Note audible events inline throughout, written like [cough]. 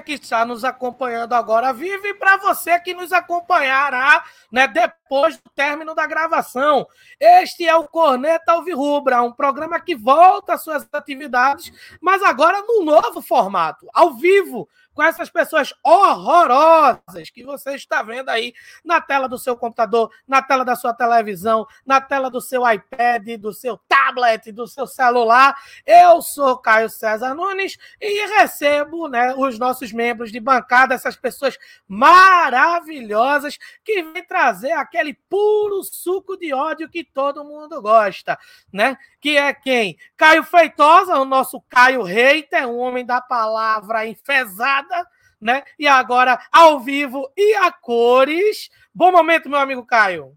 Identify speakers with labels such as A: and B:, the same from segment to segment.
A: Que está nos acompanhando agora vivo e para você que nos acompanhará né, depois do término da gravação. Este é o Corneta Alvirrubra, um programa que volta às suas atividades, mas agora num novo formato, ao vivo, com essas pessoas horrorosas que você está vendo aí na tela do seu computador, na tela da sua televisão, na tela do seu iPad, do seu tablet, do seu celular. Eu sou Caio César Nunes e recebo né, os nossos membros de bancada, essas pessoas maravilhosas que vêm trazer aquele puro suco de ódio que todo mundo gosta, né? Que é quem? Caio Feitosa, o nosso Caio Reiter, um homem da palavra enfesada né? E agora ao vivo e a cores. Bom momento, meu amigo Caio.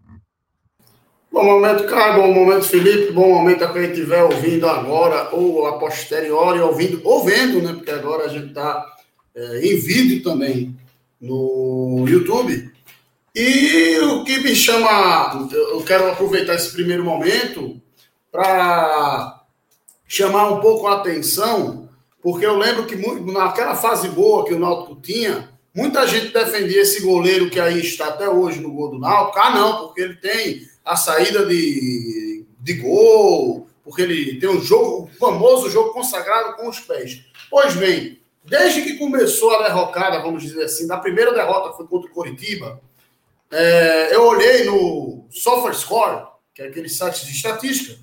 B: Bom momento, Caio. Bom momento, Felipe. Bom momento a quem estiver ouvindo agora ou a posteriori, ouvindo, ou vendo, né? Porque agora a gente está é, em vídeo também no YouTube. E o que me chama, eu quero aproveitar esse primeiro momento para chamar um pouco a atenção porque eu lembro que naquela fase boa que o Náutico tinha, muita gente defendia esse goleiro que aí está até hoje no gol do Náutico. Ah, não, porque ele tem a saída de, de gol, porque ele tem um jogo, o famoso jogo consagrado com os pés. Pois bem, desde que começou a derrocada, vamos dizer assim, da primeira derrota foi contra o Coritiba, é, eu olhei no SofaScore, que é aquele site de estatística,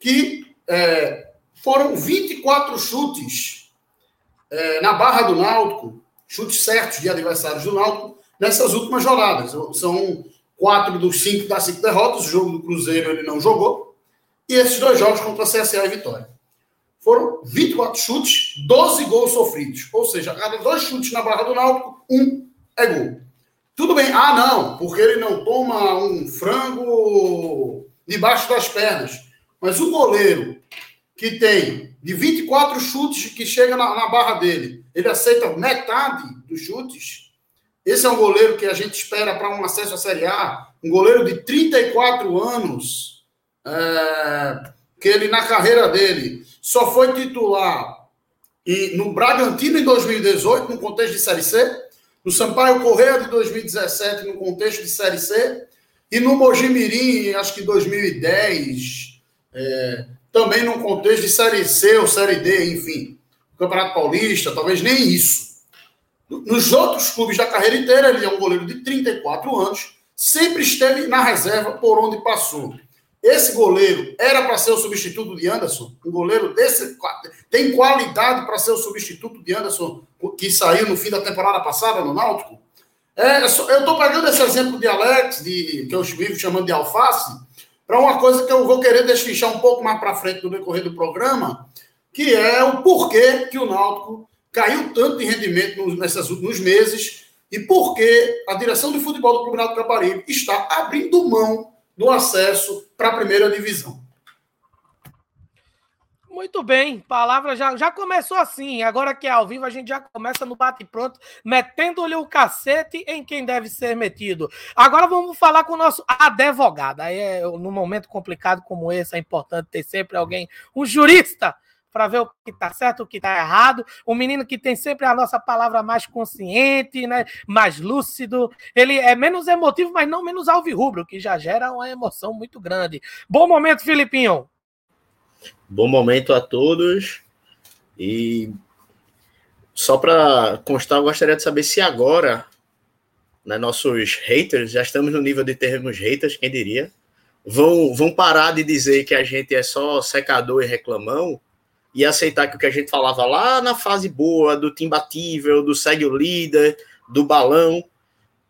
B: que é, foram 24 chutes é, na barra do Náutico, chutes certos de adversários do Náutico, nessas últimas rodadas. São quatro dos cinco das cinco derrotas. O jogo do Cruzeiro ele não jogou. E esses dois jogos contra a CSA e Vitória. Foram 24 chutes, 12 gols sofridos. Ou seja, cada dois chutes na barra do Náutico, um é gol. Tudo bem. Ah, não, porque ele não toma um frango debaixo das pernas. Mas o goleiro que tem de 24 chutes que chega na, na, barra dele, ele aceita metade dos chutes. Esse é um goleiro que a gente espera para um acesso à Série A, um goleiro de 34 anos, é, que ele na carreira dele só foi titular e no Bragantino em 2018, no contexto de Série C, no Sampaio Correia de 2017, no contexto de Série C, e no Mojimirim, acho que 2010, é, também num contexto de Série C ou Série D, enfim, Campeonato Paulista, talvez nem isso. Nos outros clubes da carreira inteira, ele é um goleiro de 34 anos, sempre esteve na reserva por onde passou. Esse goleiro era para ser o substituto de Anderson? Um goleiro desse tem qualidade para ser o substituto de Anderson que saiu no fim da temporada passada no Náutico? É, eu estou pegando esse exemplo de Alex, de, que eu vivo chamando de alface, para uma coisa que eu vou querer desfichar um pouco mais para frente no decorrer do programa, que é o porquê que o Náutico caiu tanto de rendimento nesses últimos meses e por que a direção de futebol do Clube Náutico Caparibe está abrindo mão do acesso para a primeira divisão.
A: Muito bem, palavra já, já começou assim. Agora que é ao vivo, a gente já começa no bate-pronto, metendo-lhe o cacete em quem deve ser metido. Agora vamos falar com o nosso advogado. Aí, é, num momento complicado como esse, é importante ter sempre alguém, um jurista, para ver o que está certo, o que está errado. O menino que tem sempre a nossa palavra mais consciente, né? mais lúcido. Ele é menos emotivo, mas não menos alvirrubro, que já gera uma emoção muito grande. Bom momento, Filipinho.
C: Bom momento a todos. E só para constar, eu gostaria de saber se agora, né, nossos haters, já estamos no nível de termos haters, quem diria, vão, vão parar de dizer que a gente é só secador e reclamão e aceitar que o que a gente falava lá na fase boa, do imbatível, do segue o líder, do balão,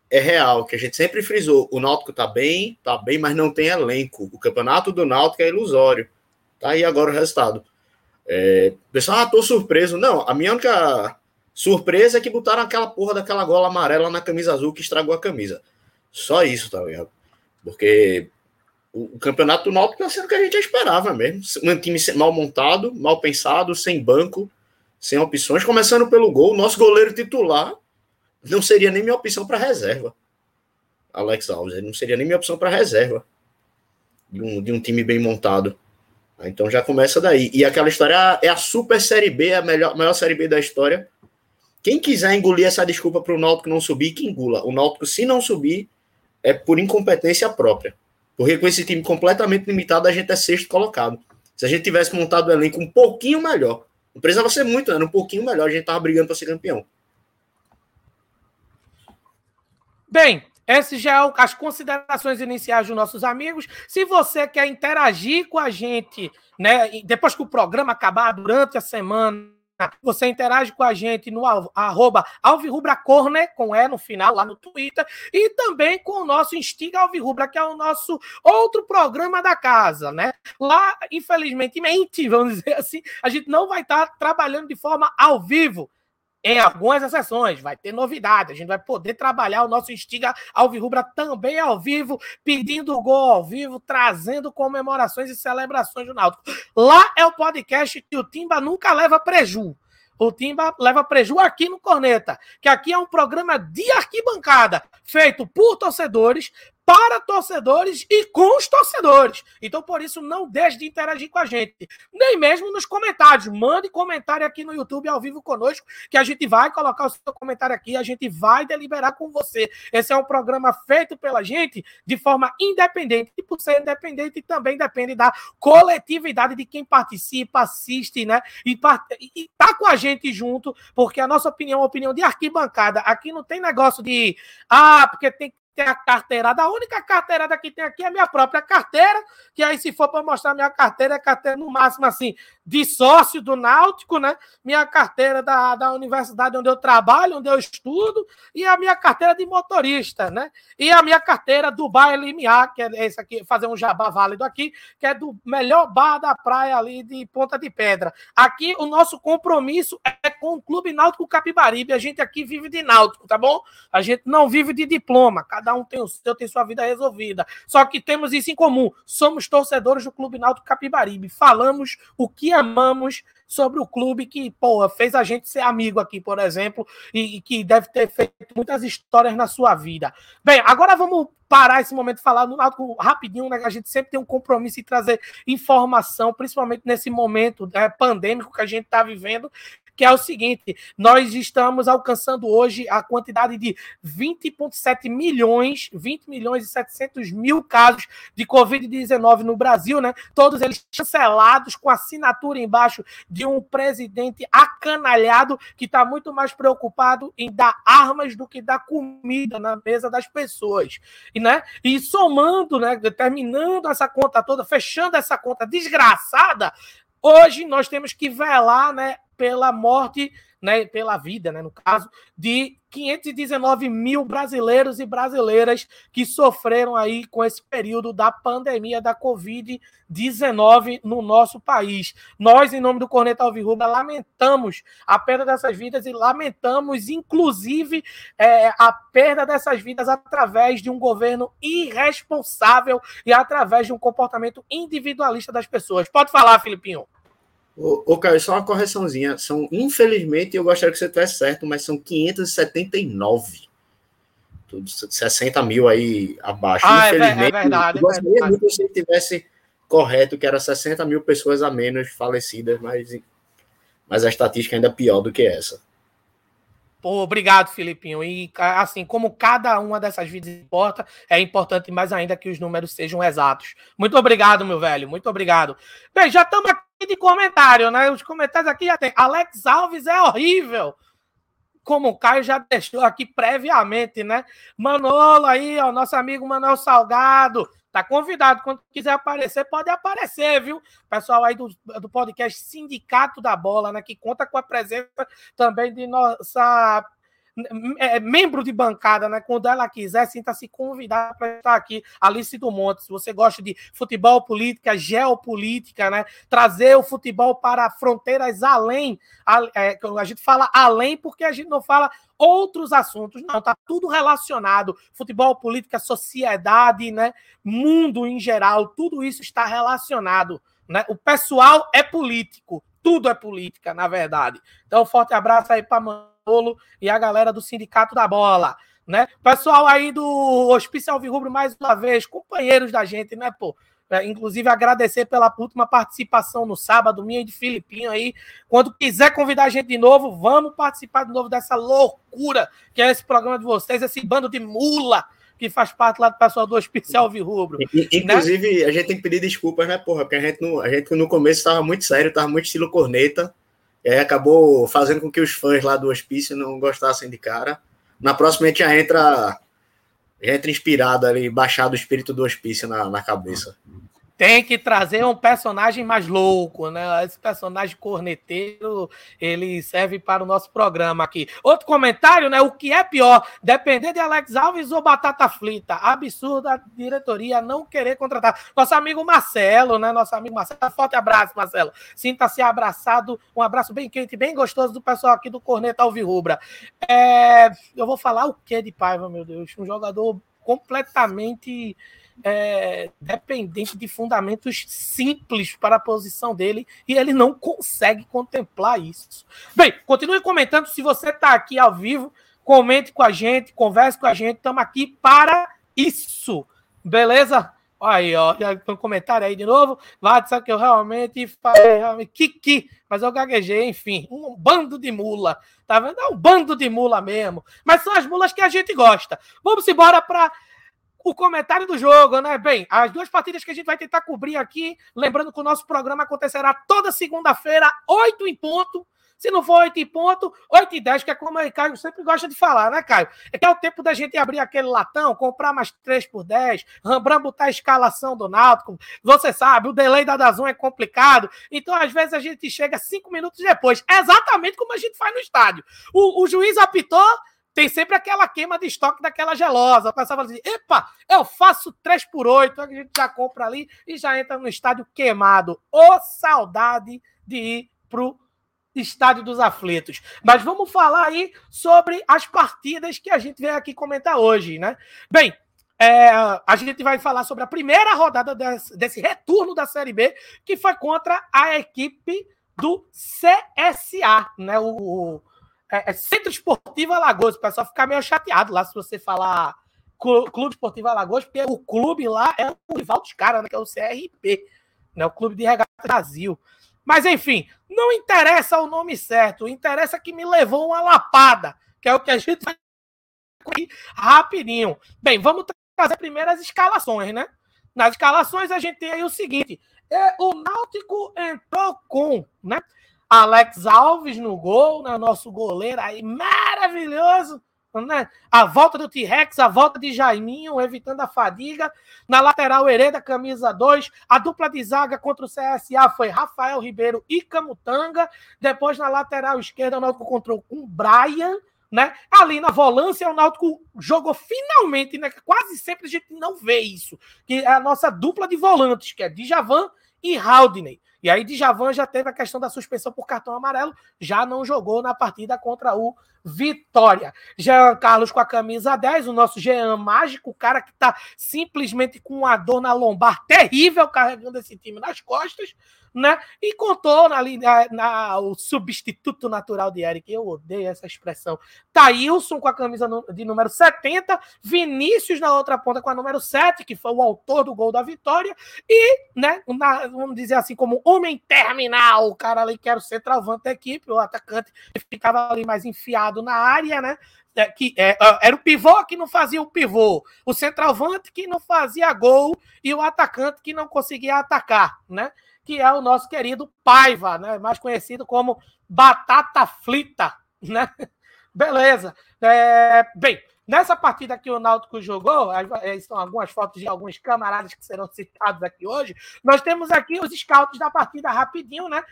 C: é real, que a gente sempre frisou. O Náutico tá bem, tá bem, mas não tem elenco. O campeonato do Náutico é ilusório. Tá aí agora o resultado. É, pessoal, ah, tô surpreso. Não, a minha única surpresa é que botaram aquela porra daquela gola amarela na camisa azul que estragou a camisa. Só isso, tá ligado? Porque o, campeonato do Náutico tá sendo o que a gente esperava mesmo. Um time mal montado, mal pensado, sem banco, sem opções. Começando pelo gol, nosso goleiro titular não seria nem minha opção para reserva. Alex Alves, ele não seria nem minha opção para reserva de um, de um time bem montado. Então já começa daí. E aquela história é a super série B, a melhor, maior série B da história. Quem quiser engolir essa desculpa para o Náutico não subir, que engula. O Náutico, se não subir, é por incompetência própria. Porque com esse time completamente limitado, a gente é sexto colocado. Se a gente tivesse montado o elenco um pouquinho melhor, não precisava ser muito, era um pouquinho melhor, a gente tava brigando para ser campeão.
A: Bem, essas já são as considerações iniciais dos nossos amigos. Se você quer interagir com a gente, né, depois que o programa acabar, durante a semana, você interage com a gente no arroba Alvirrubracorner, com E no final, lá no Twitter, e também com o nosso Instiga Alvirrubra, que é o nosso outro programa da casa, né? Lá, infelizmente, vamos dizer assim, a gente não vai estar trabalhando de forma ao vivo, em algumas exceções, vai ter novidade. A gente vai poder trabalhar o nosso Instiga Alvirrubra também ao vivo, pedindo gol ao vivo, trazendo comemorações e celebrações do Náutico. Lá é o podcast que o Timba nunca leva preju. O Timba leva preju aqui no Corneta, que aqui é um programa de arquibancada, feito por torcedores, para torcedores e com os torcedores. Então, por isso, não deixe de interagir com a gente. Nem mesmo nos comentários. Mande comentário aqui no YouTube ao vivo conosco, que a gente vai colocar o seu comentário aqui, a gente vai deliberar com você. Esse é um programa feito pela gente de forma independente. E por ser independente, também depende da coletividade de quem participa, assiste, né? E, e tá com a gente junto, porque a nossa opinião é opinião de arquibancada. Aqui não tem negócio de, ah, porque tem tem a carteirada. A única carteirada que tem aqui é a minha própria carteira, que aí, se for para mostrar minha carteira, é carteira no máximo assim, de sócio do Náutico, né? Minha carteira da, da universidade onde eu trabalho, onde eu estudo, e a minha carteira de motorista, né? E a minha carteira do Bar LMA, que é esse aqui, fazer um jabá válido aqui, que é do melhor bar da praia ali de Ponta de Pedra. Aqui o nosso compromisso é com o Clube Náutico Capibaribe. A gente aqui vive de náutico, tá bom? A gente não vive de diploma. Cada um tem o seu, tem sua vida resolvida. Só que temos isso em comum. Somos torcedores do Clube Náutico Capibaribe. Falamos o que amamos sobre o clube que, porra, fez a gente ser amigo aqui, por exemplo, e, e, que deve ter feito muitas histórias na sua vida. Bem, agora vamos parar esse momento falar no Náutico rapidinho, né? A gente sempre tem um compromisso em trazer informação, principalmente nesse momento né, pandêmico que a gente está vivendo que é o seguinte: nós estamos alcançando hoje a quantidade de 20,7 milhões, 20 milhões e 700 mil casos de Covid-19 no Brasil, né? Todos eles cancelados com assinatura embaixo de um presidente acanalhado que está muito mais preocupado em dar armas do que dar comida na mesa das pessoas, e né? E somando, né? Terminando essa conta toda, fechando essa conta desgraçada, Hoje nós temos que velar né, pela morte, né, pela vida, né, no caso, de 519 mil brasileiros e brasileiras que sofreram aí com esse período da pandemia da Covid-19 no nosso país. Nós, em nome do Corneta Alvirrubra, lamentamos a perda dessas vidas e lamentamos, inclusive, é, a perda dessas vidas através de um governo irresponsável e através de um comportamento individualista das pessoas. Pode falar, Filipinho.
C: Ô, ô Caio, só uma correçãozinha. São, infelizmente, eu gostaria que você tivesse certo, mas são 579. Tudo 60 mil aí abaixo.
A: Ah, é infelizmente, é verdade. Eu
C: gostaria é verdade. muito que tivesse correto, que era 60 mil pessoas a menos falecidas, mas, mas a estatística ainda é pior do que essa.
A: Pô, obrigado, Filipinho. E assim, como cada uma dessas vidas importa, é importante mais ainda que os números sejam exatos. Muito obrigado, meu velho. Muito obrigado. Bem, já estamos aqui de comentário, né? Os comentários aqui já tem. Alex Alves é horrível. Como o Caio já deixou aqui previamente, né? Manolo aí, ó, nosso amigo Manuel Salgado. Tá convidado. Quando quiser aparecer, pode aparecer, viu? Pessoal aí do, do podcast Sindicato da Bola, né? Que conta com a presença também de nossa é, membro de bancada, né? Quando ela quiser, sinta-se convidada para estar aqui, Alice do Monte. Se você gosta de futebol, política, geopolítica, né? Trazer o futebol para fronteiras além. A, é, a gente fala além porque a gente não fala outros assuntos. Não, tá tudo relacionado. Futebol, política, sociedade, né? Mundo em geral, tudo isso está relacionado. Né? O pessoal é político, tudo é política, na verdade. Então, forte abraço aí para Manolo e a galera do Sindicato da Bola. Né? Pessoal aí do Hospício Alvirrubro, mais uma vez, companheiros da gente, né, pô? É, inclusive, agradecer pela última participação no sábado, minha e de Filipinho aí. Quando quiser convidar a gente de novo, vamos participar de novo dessa loucura que é esse programa de vocês, esse bando de mula que faz parte lá do pessoal do Hospital Virrubro.
C: Inclusive, né? a gente tem que pedir desculpas, né, porra? Porque a gente no, a gente no começo estava muito sério, estava muito estilo corneta. E aí acabou fazendo com que os fãs lá do hospício não gostassem de cara. Na próxima a gente já entra, já entra inspirado ali, baixado o espírito do hospício na, na cabeça
A: tem que trazer um personagem mais louco, né? Esse personagem corneteiro, ele serve para o nosso programa aqui. Outro comentário, né? O que é pior, depender de Alex Alves ou Batata Frita? Absurda a diretoria não querer contratar. Nosso amigo Marcelo, né? Nosso amigo Marcelo. Forte abraço, Marcelo. Sinta-se abraçado. Um abraço bem quente, bem gostoso do pessoal aqui do Corneta Alvirrubra. É... Eu vou falar o que de Paiva, meu Deus? Um jogador completamente é, dependente de fundamentos simples para a posição dele e ele não consegue contemplar isso. Bem, continue comentando se você está aqui ao vivo, comente com a gente, converse com a gente, estamos aqui para isso, beleza? Aí, ó, já tem um comentário aí de novo. Vai dizer que eu realmente falei, realmente, Kiki, mas eu gaguejei, enfim, um bando de mula, tá vendo? É um bando de mula mesmo, mas são as mulas que a gente gosta. Vamos embora para o comentário do jogo, né? Bem, as duas partidas que a gente vai tentar cobrir aqui, lembrando que o nosso programa acontecerá toda segunda-feira, 8 em ponto. Se não for 8 em ponto, 8 e 10, que é como o Caio sempre gosta de falar, né, Caio? É que é o tempo da gente abrir aquele latão, comprar mais 3 por 10, Rambram botar a escalação do Náutico. Você sabe, o delay da Dazon é complicado. Então, às vezes, a gente chega 5 minutos depois. exatamente como a gente faz no estádio. O, o juiz apitou, tem sempre aquela queima de estoque daquela gelosa. O pessoal fala assim: epa, eu faço 3 por 8 a gente já compra ali e já entra no estádio queimado. Ô, saudade de ir pro estádio dos aflitos. Mas vamos falar aí sobre as partidas que a gente veio aqui comentar hoje, né? Bem, é, a gente vai falar sobre a primeira rodada desse, desse retorno da Série B, que foi contra a equipe do CSA, né? O, é, é Centro Esportivo Alagoas. O pessoal fica meio chateado lá se você falar Clube Esportivo Alagoas, porque o clube lá é o rival dos caras, né, que é o CRP, né, o Clube de Regata Brasil. Mas, enfim, não interessa o nome certo, interessa que me levou uma lapada, que é o que a gente vai rapidinho. Bem, vamos trazer primeiro as escalações, né? Nas escalações a gente tem aí o seguinte: é, o Náutico entrou com, né? Alex Alves no gol, né? Nosso goleiro aí maravilhoso. Né? A volta do T-Rex, a volta de Jaiminho, evitando a fadiga. Na lateral, Hereda, camisa 2. A dupla de zaga contra o CSA foi Rafael Ribeiro e Camutanga. Depois, na lateral esquerda, o Náutico encontrou com Brian. Né? Ali na volância, o Náutico jogou finalmente, né? Quase sempre a gente não vê isso. Que é a nossa dupla de volantes, que é Djavan e Haldney. E aí, Djavan já teve a questão da suspensão por cartão amarelo, já não jogou na partida contra o Vitória. Jean Carlos com a camisa 10, o nosso Jean mágico, o cara que está simplesmente com uma dor na lombar terrível carregando esse time nas costas né? E contou na, na, na, o substituto natural de Eric. Eu odeio essa expressão. Thailson com a camisa de número 70, Vinícius na outra ponta com a número 7, que foi o autor do gol da vitória, e, né, na, vamos dizer assim, como homem terminal, o cara ali que era o centroavante da equipe, o atacante ficava ali mais enfiado na área, né? É, que é, era o pivô que não fazia o pivô, o centroavante que não fazia gol e o atacante que não conseguia atacar, né? que é o nosso querido Paiva, né? mais conhecido como Batata Frita. Né? [laughs] Beleza. É, bem, nessa partida que o Náutico jogou, estão algumas fotos de alguns camaradas que serão citados aqui hoje. Nós temos aqui os scouts da partida rapidinho, né?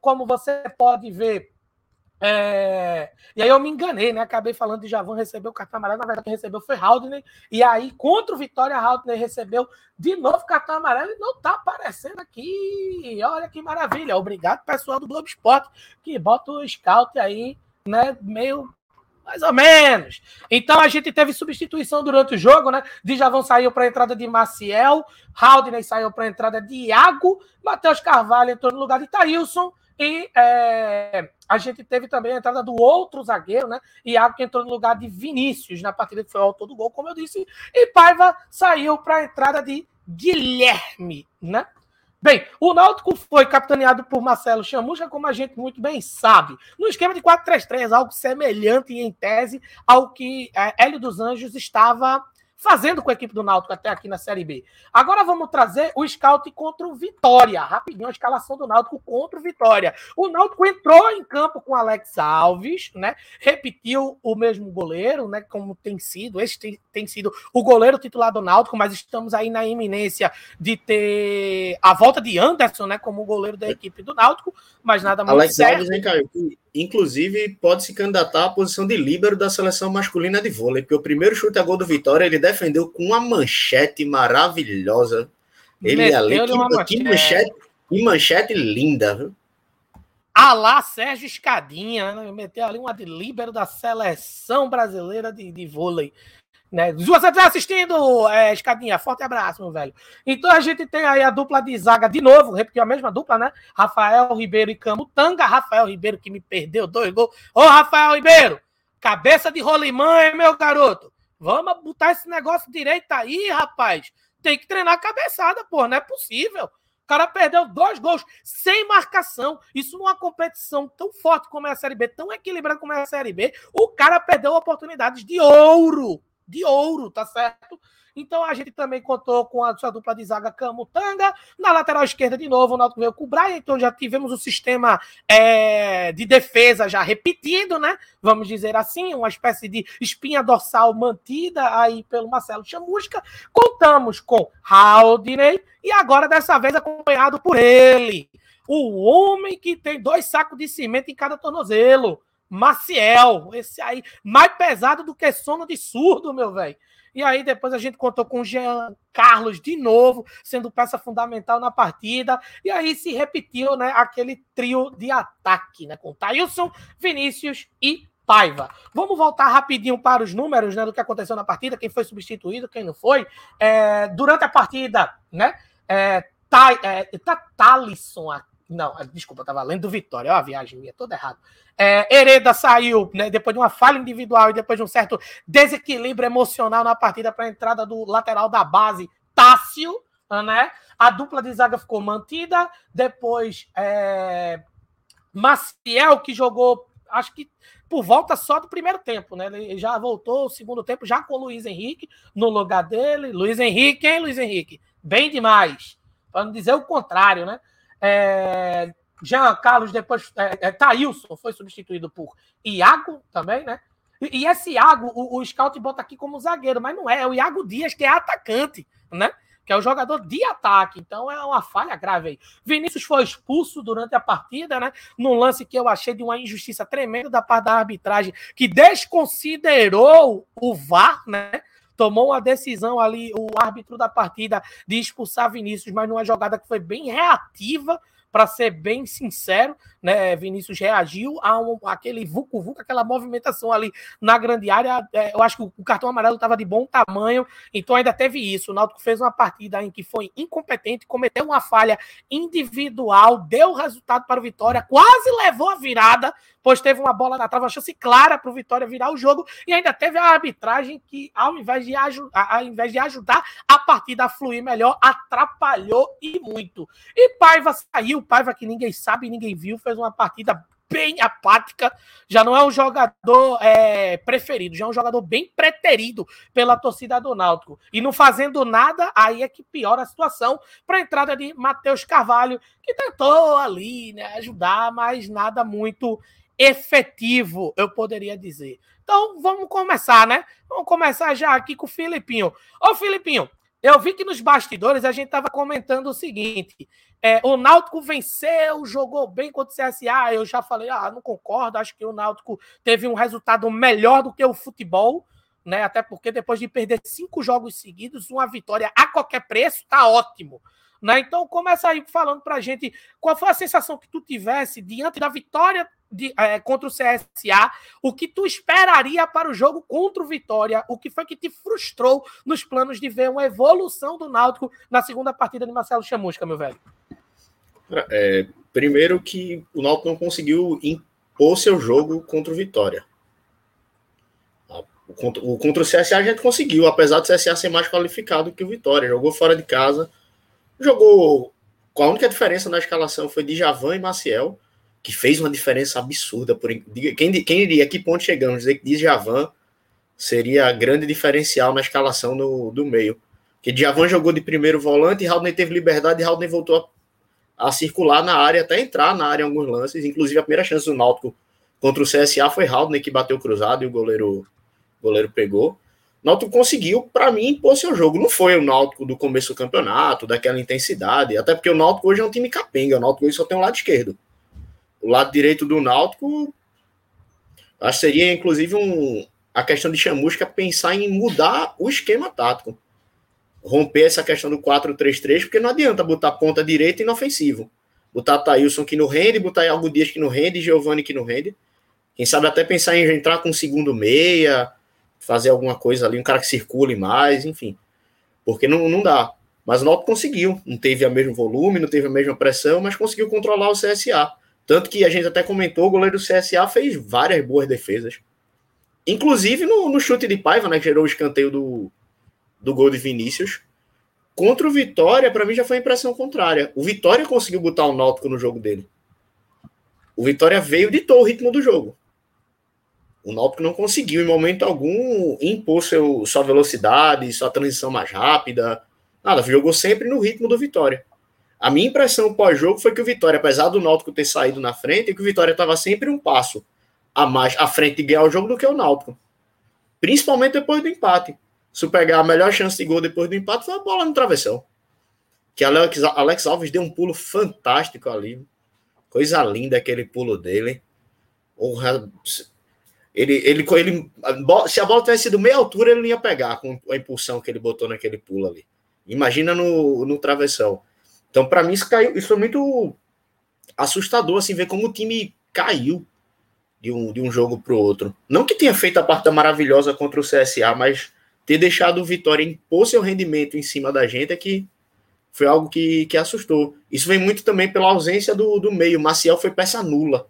A: Como você pode ver é... E aí eu me enganei, né? Acabei falando de Javan recebeu o cartão amarelo, na verdade recebeu foi Haldner. E aí, contra o Vitória, Haldner recebeu de novo cartão amarelo e não tá aparecendo aqui. Olha que maravilha. Obrigado, pessoal do Globo Esporte, que bota o scout aí, né? Meio mais ou menos. Então a gente teve substituição durante o jogo, né? Djavan saiu para a entrada de Maciel, Haldner saiu para a entrada de Iago, Matheus Carvalho entrou no lugar de Thailson E é, a gente teve também a entrada do outro zagueiro, né? Iago que entrou no lugar de Vinícius na partida que foi o autor do gol, como eu disse. E Paiva saiu para a entrada de Guilherme, né? Bem, o Náutico foi capitaneado por Marcelo Chamusca, como a gente muito bem sabe, no esquema de 4-3-3, algo semelhante em tese ao que é, Hélio dos Anjos estava fazendo com a equipe do Náutico até aqui na Série B. Agora vamos trazer o scout contra o Vitória. Rapidinho, a escalação do Náutico contra o Vitória. O Náutico entrou em campo com Alex Alves, né? Repetiu o mesmo goleiro, né? Como tem sido. Esse tem, tem sido o goleiro titular do Náutico, mas estamos aí na iminência de ter a volta de Anderson, né? Como goleiro da equipe do Náutico, mas nada muito
C: Alex
A: certo.
C: Alves, hein, Caio? Inclusive pode se candidatar à posição de líbero da seleção masculina de vôlei, porque o primeiro chute a gol do Vitória ele defendeu com uma manchete maravilhosa. Ele
A: Meteu
C: ali, que,
A: uma
C: que
A: manchete.
C: manchete, que manchete linda, viu?
A: Alá Sérgio Escadinha, né? Meteu ali uma de líbero da seleção brasileira de, de vôlei. Né? Se você estiver assistindo, é, Escadinha, forte abraço, meu velho. Então a gente tem aí a dupla de zaga de novo, repetiu a mesma dupla, né? Rafael Ribeiro e Camutanga. Rafael Ribeiro que me perdeu dois gols. Ô, Rafael Ribeiro, cabeça de rolimã, hein, meu garoto? Vamos botar esse negócio direito aí, rapaz. Tem que treinar a cabeçada, pô, não é possível. O cara perdeu dois gols sem marcação. Isso numa competição tão forte como é a Série B, tão equilibrada como é a Série B. O cara perdeu oportunidades de ouro. De ouro, tá certo? Então a gente também contou com a sua dupla de zaga Camutanga. Na lateral esquerda, de novo, o Náutico veio com o Brian. Então já tivemos o sistema é, de defesa já repetido, né? Vamos dizer assim, uma espécie de espinha dorsal mantida aí pelo Marcelo Chamusca. Contamos com Haldney e agora dessa vez acompanhado por ele, o homem que tem dois sacos de cimento em cada tornozelo. Maciel, esse aí, mais pesado do que sono de surdo, meu velho. E aí depois a gente contou com o Jean Carlos de novo, sendo peça fundamental na partida. E aí se repetiu, né, aquele trio de ataque, né, com Thailson, Vinícius e Paiva. Vamos voltar rapidinho para os números, né, do que aconteceu na partida, quem foi substituído, quem não foi. É, durante a partida, né, é, Tha, é, tá Thalisson. Não, desculpa, eu tava lendo do Vitória. Ó, a viagem minha, toda errado. É, Hereda saiu, né, depois de uma falha individual e depois de um certo desequilíbrio emocional na partida para a entrada do lateral da base, Tássio, né? A dupla de zaga ficou mantida. Depois, é, Maciel, que jogou, acho que por volta só do primeiro tempo, né? Ele já voltou o segundo tempo, já com o Luiz Henrique no lugar dele. Luiz Henrique, hein, Luiz Henrique? Bem demais. Para não dizer o contrário, né? É, Jean Carlos, depois. É, é, Thailson foi substituído por Iago também, né? E, e esse Iago, o, o Scout bota aqui como zagueiro, mas não é, é o Iago Dias, que é atacante, né? Que é o jogador de ataque. Então é uma falha grave aí. Vinícius foi expulso durante a partida, né? Num lance que eu achei de uma injustiça tremenda da parte da arbitragem, que desconsiderou o VAR, né? Tomou uma decisão ali, o árbitro da partida, de expulsar Vinícius, mas numa jogada que foi bem reativa, para ser bem sincero, né? Vinícius reagiu a um, aquele vucu-vucu, aquela movimentação ali na grande área. É, eu acho que o cartão amarelo estava de bom tamanho, então ainda teve isso. O Náutico fez uma partida em que foi incompetente, cometeu uma falha individual, deu resultado para o Vitória, quase levou a virada, pois teve uma bola na trave, uma chance clara para o Vitória virar o jogo, e ainda teve a arbitragem que, ao invés de, ao invés de ajudar a partida a fluir melhor, atrapalhou e muito. E Paiva saiu, Paiva que ninguém sabe, ninguém viu, fez uma partida bem apática, já não é um jogador é, preferido, já é um jogador bem preterido pela torcida do Náutico. E não fazendo nada, aí é que piora a situação para a entrada de Matheus Carvalho, que tentou ali né, ajudar, mas nada muito efetivo, eu poderia dizer. Então, vamos começar, né? Vamos começar já aqui com o Filipinho. Ô, Filipinho, eu vi que nos bastidores a gente estava comentando o seguinte: é, o Náutico venceu, jogou bem contra o CSA. Eu já falei, ah, não concordo, acho que o Náutico teve um resultado melhor do que o futebol, né? Até porque depois de perder cinco jogos seguidos, uma vitória a qualquer preço tá ótimo. Né? Então começa aí falando pra gente qual foi a sensação que tu tivesse diante da vitória de, é, contra o CSA, o que tu esperaria para o jogo contra o Vitória, o que foi que te frustrou nos planos de ver uma evolução do Náutico na segunda partida de Marcelo Chamusca, meu velho?
C: É, primeiro que o Náutico não conseguiu impor seu jogo contra o Vitória. O contra, o contra o CSA a gente conseguiu, apesar do CSA ser mais qualificado que o Vitória. Jogou fora de casa, jogou. Com a única diferença na escalação foi de Javan e Maciel, que fez uma diferença absurda. Por, quem, quem iria, que ponto chegamos? Dizer que Djavan seria grande diferencial na escalação do, do meio. Que Djavan jogou de primeiro volante, e Haldner teve liberdade e Haldner voltou a, a, circular na área, até entrar na área em alguns lances. Inclusive, a primeira chance do Náutico contra o CSA foi Haldner que bateu cruzado e o goleiro goleiro pegou. O Náutico conseguiu, para mim, impor seu jogo. Não foi o Náutico do começo do campeonato, daquela intensidade, até porque o Náutico hoje é um time capenga. O Náutico hoje só tem um lado esquerdo. O lado direito do Náutico, acho que seria, inclusive, um, a questão de Chamusca pensar em mudar o esquema tático. Romper essa questão do 4-3-3, porque não adianta botar ponta direita inofensivo. Botar Thailson que não rende, botar Algo Dias que não rende, Giovanni que não rende. Quem sabe até pensar em entrar com um segundo meia, fazer alguma coisa ali, um cara que circule mais, enfim. Porque não, não dá. Mas o Náutico conseguiu. Não teve o mesmo volume, não teve a mesma pressão, mas conseguiu controlar o CSA. Tanto que a gente até comentou, o goleiro do CSA fez várias boas defesas. Inclusive no, no chute de Paiva, né, que gerou o escanteio do, do gol de Vinícius. Contra o Vitória, para mim já foi a impressão contrária. O Vitória conseguiu botar o Náutico no jogo dele. O Vitória veio ditou o ritmo do jogo. O Náutico não conseguiu, em momento algum, impor seu, sua velocidade, sua transição mais rápida. Nada, jogou sempre no ritmo do Vitória. A minha impressão pós-jogo foi que o Vitória, apesar do Náutico ter saído na frente, que o Vitória estava sempre um passo a mais à frente de ganhar o jogo do que o Náutico. Principalmente depois do empate. Se pegar a melhor chance de gol depois do empate, foi a bola no travessão. Que Alex, Alex Alves deu um pulo fantástico ali. Coisa linda aquele pulo dele. Honra, ele, ele, ele, se a bola tivesse sido meia altura, ele não ia pegar com a impulsão que ele botou naquele pulo ali. Imagina no, no travessão. Então, para mim, isso, caiu, isso foi muito assustador, assim, ver como o time caiu de um, de um jogo para o outro. Não que tenha feito a partida maravilhosa contra o CSA, mas ter deixado o Vitória impor seu rendimento em cima da gente é que foi algo que, que assustou. Isso vem muito também pela ausência do, do meio. Maciel foi peça nula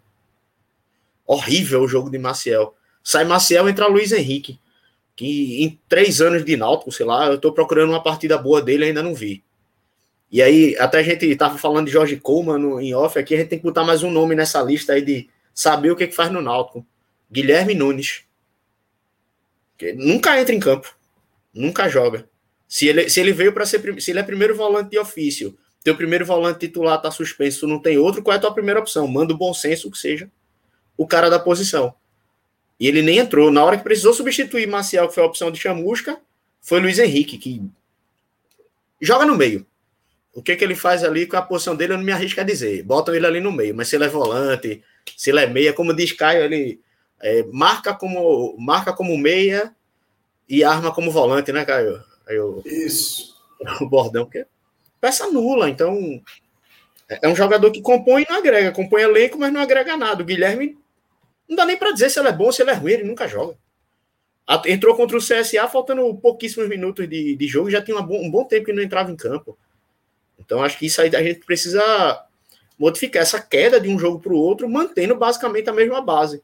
C: horrível o jogo de Maciel. Sai Maciel, entra Luiz Henrique, que em três anos de Náutico, sei lá, eu tô procurando uma partida boa dele ainda não vi. E aí, até a gente tava falando de Jorge Coleman no, em off aqui, a gente tem que botar mais um nome nessa lista aí de saber o que, que faz no Náutico. Guilherme Nunes. Que nunca entra em campo. Nunca joga. Se ele, se ele veio para ser. Se ele é primeiro volante de ofício, teu primeiro volante titular tá suspenso, não tem outro, qual é a tua primeira opção? Manda o bom senso que seja o cara da posição. E ele nem entrou. Na hora que precisou substituir Marcial, que foi a opção de chamusca, foi Luiz Henrique, que joga no meio. O que, que ele faz ali com a posição dele, eu não me arrisco a dizer. Botam ele ali no meio, mas se ele é volante, se ele é meia, como diz Caio, ele é, marca, como, marca como meia e arma como volante, né, Caio? Eu,
B: Isso. [laughs]
C: O bordão, que é peça nula. Então, é um jogador que compõe e não agrega. Compõe elenco, mas não agrega nada. O Guilherme não dá nem para dizer se ele é bom ou se ele é ruim, ele nunca joga. Entrou contra o CSA faltando pouquíssimos minutos de, de jogo, já tinha um bom, um bom tempo que não entrava em campo. Então acho que isso aí a gente precisa modificar essa queda de um jogo para o outro, mantendo basicamente a mesma base.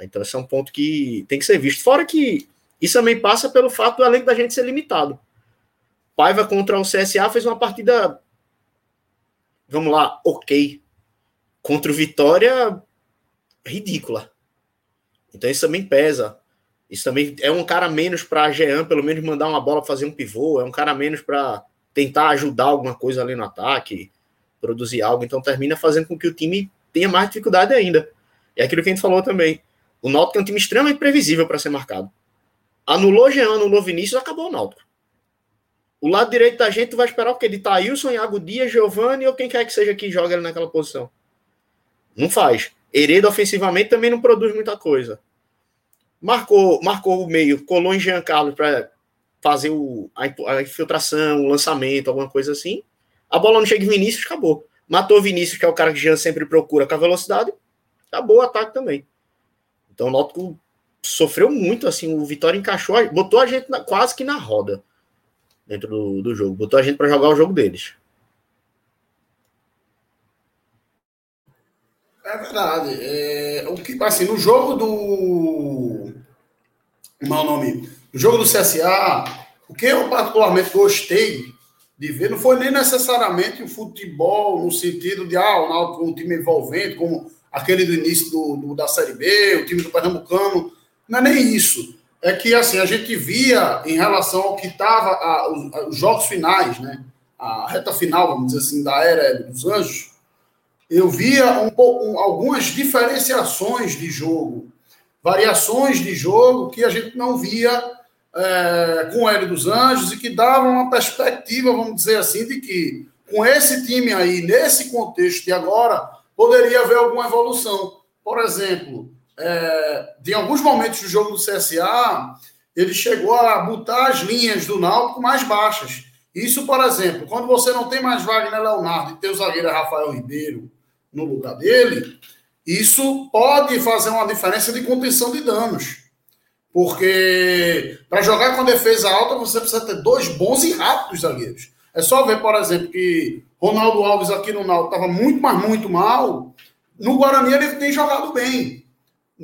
C: Então esse é um ponto que tem que ser visto. Fora que isso também passa pelo fato do elenco da gente ser limitado. Paiva contra o CSA fez uma partida, vamos lá, ok. Contra o Vitória, ridícula. Então isso também pesa. Isso também é um cara menos para Jean, pelo menos mandar uma bola fazer um pivô, é um cara menos para tentar ajudar alguma coisa ali no ataque, produzir algo. Então termina fazendo com que o time tenha mais dificuldade ainda. É aquilo que a gente falou também. O Náutico é um time extremamente previsível para ser marcado. Anulou Jean, anulou Vinícius, acabou o Náutico. O lado direito da gente vai esperar o quê? De Thailson, Iago Dias, Giovanni ou quem quer que seja que joga ali naquela posição. Não faz. Hereda ofensivamente também não produz muita coisa. Marcou, marcou o meio, colou em Jean Carlos para fazer o, a, infiltração, o lançamento, alguma coisa assim. A bola não chega em Vinícius, acabou. Matou Vinícius, que é o cara que Jean sempre procura com a velocidade, acabou o ataque também. Então o Náutico sofreu muito, assim, o Vitória encaixou, botou a gente na, quase que na roda dentro do, do jogo, botou a gente para jogar o jogo deles.
B: É verdade. É, o que, assim, no jogo do. Mal nome. Jogo do CSA, o que eu particularmente gostei de ver não foi nem necessariamente o futebol no sentido de ah, o Náutico um time envolvente, como aquele do início do, do, da Série B, o time do Pernambucano. Não é nem isso. É que assim, a gente via em relação ao que estava os, os, jogos finais, né? A reta final, vamos dizer assim, da era dos anjos, eu via um pouco, algumas diferenciações de jogo, variações de jogo que a gente não via é, com o Hélio dos Anjos e que davam uma perspectiva, vamos dizer assim, de que com esse time aí, nesse contexto de agora, poderia haver alguma evolução. Por exemplo, é, alguns momentos do jogo do CSA, ele chegou a botar as linhas do Náutico mais baixas. Isso, por exemplo, quando você não tem mais Wagner Leonardo e tem o zagueiro Rafael Ribeiro no lugar dele, isso pode fazer uma diferença de contenção de danos. Porque para jogar com defesa alta, você precisa ter dois bons e rápidos zagueiros. É só ver, por exemplo, que Ronaldo Alves aqui no Náutico estava muito, mas muito mal. No Guarani ele tem jogado bem.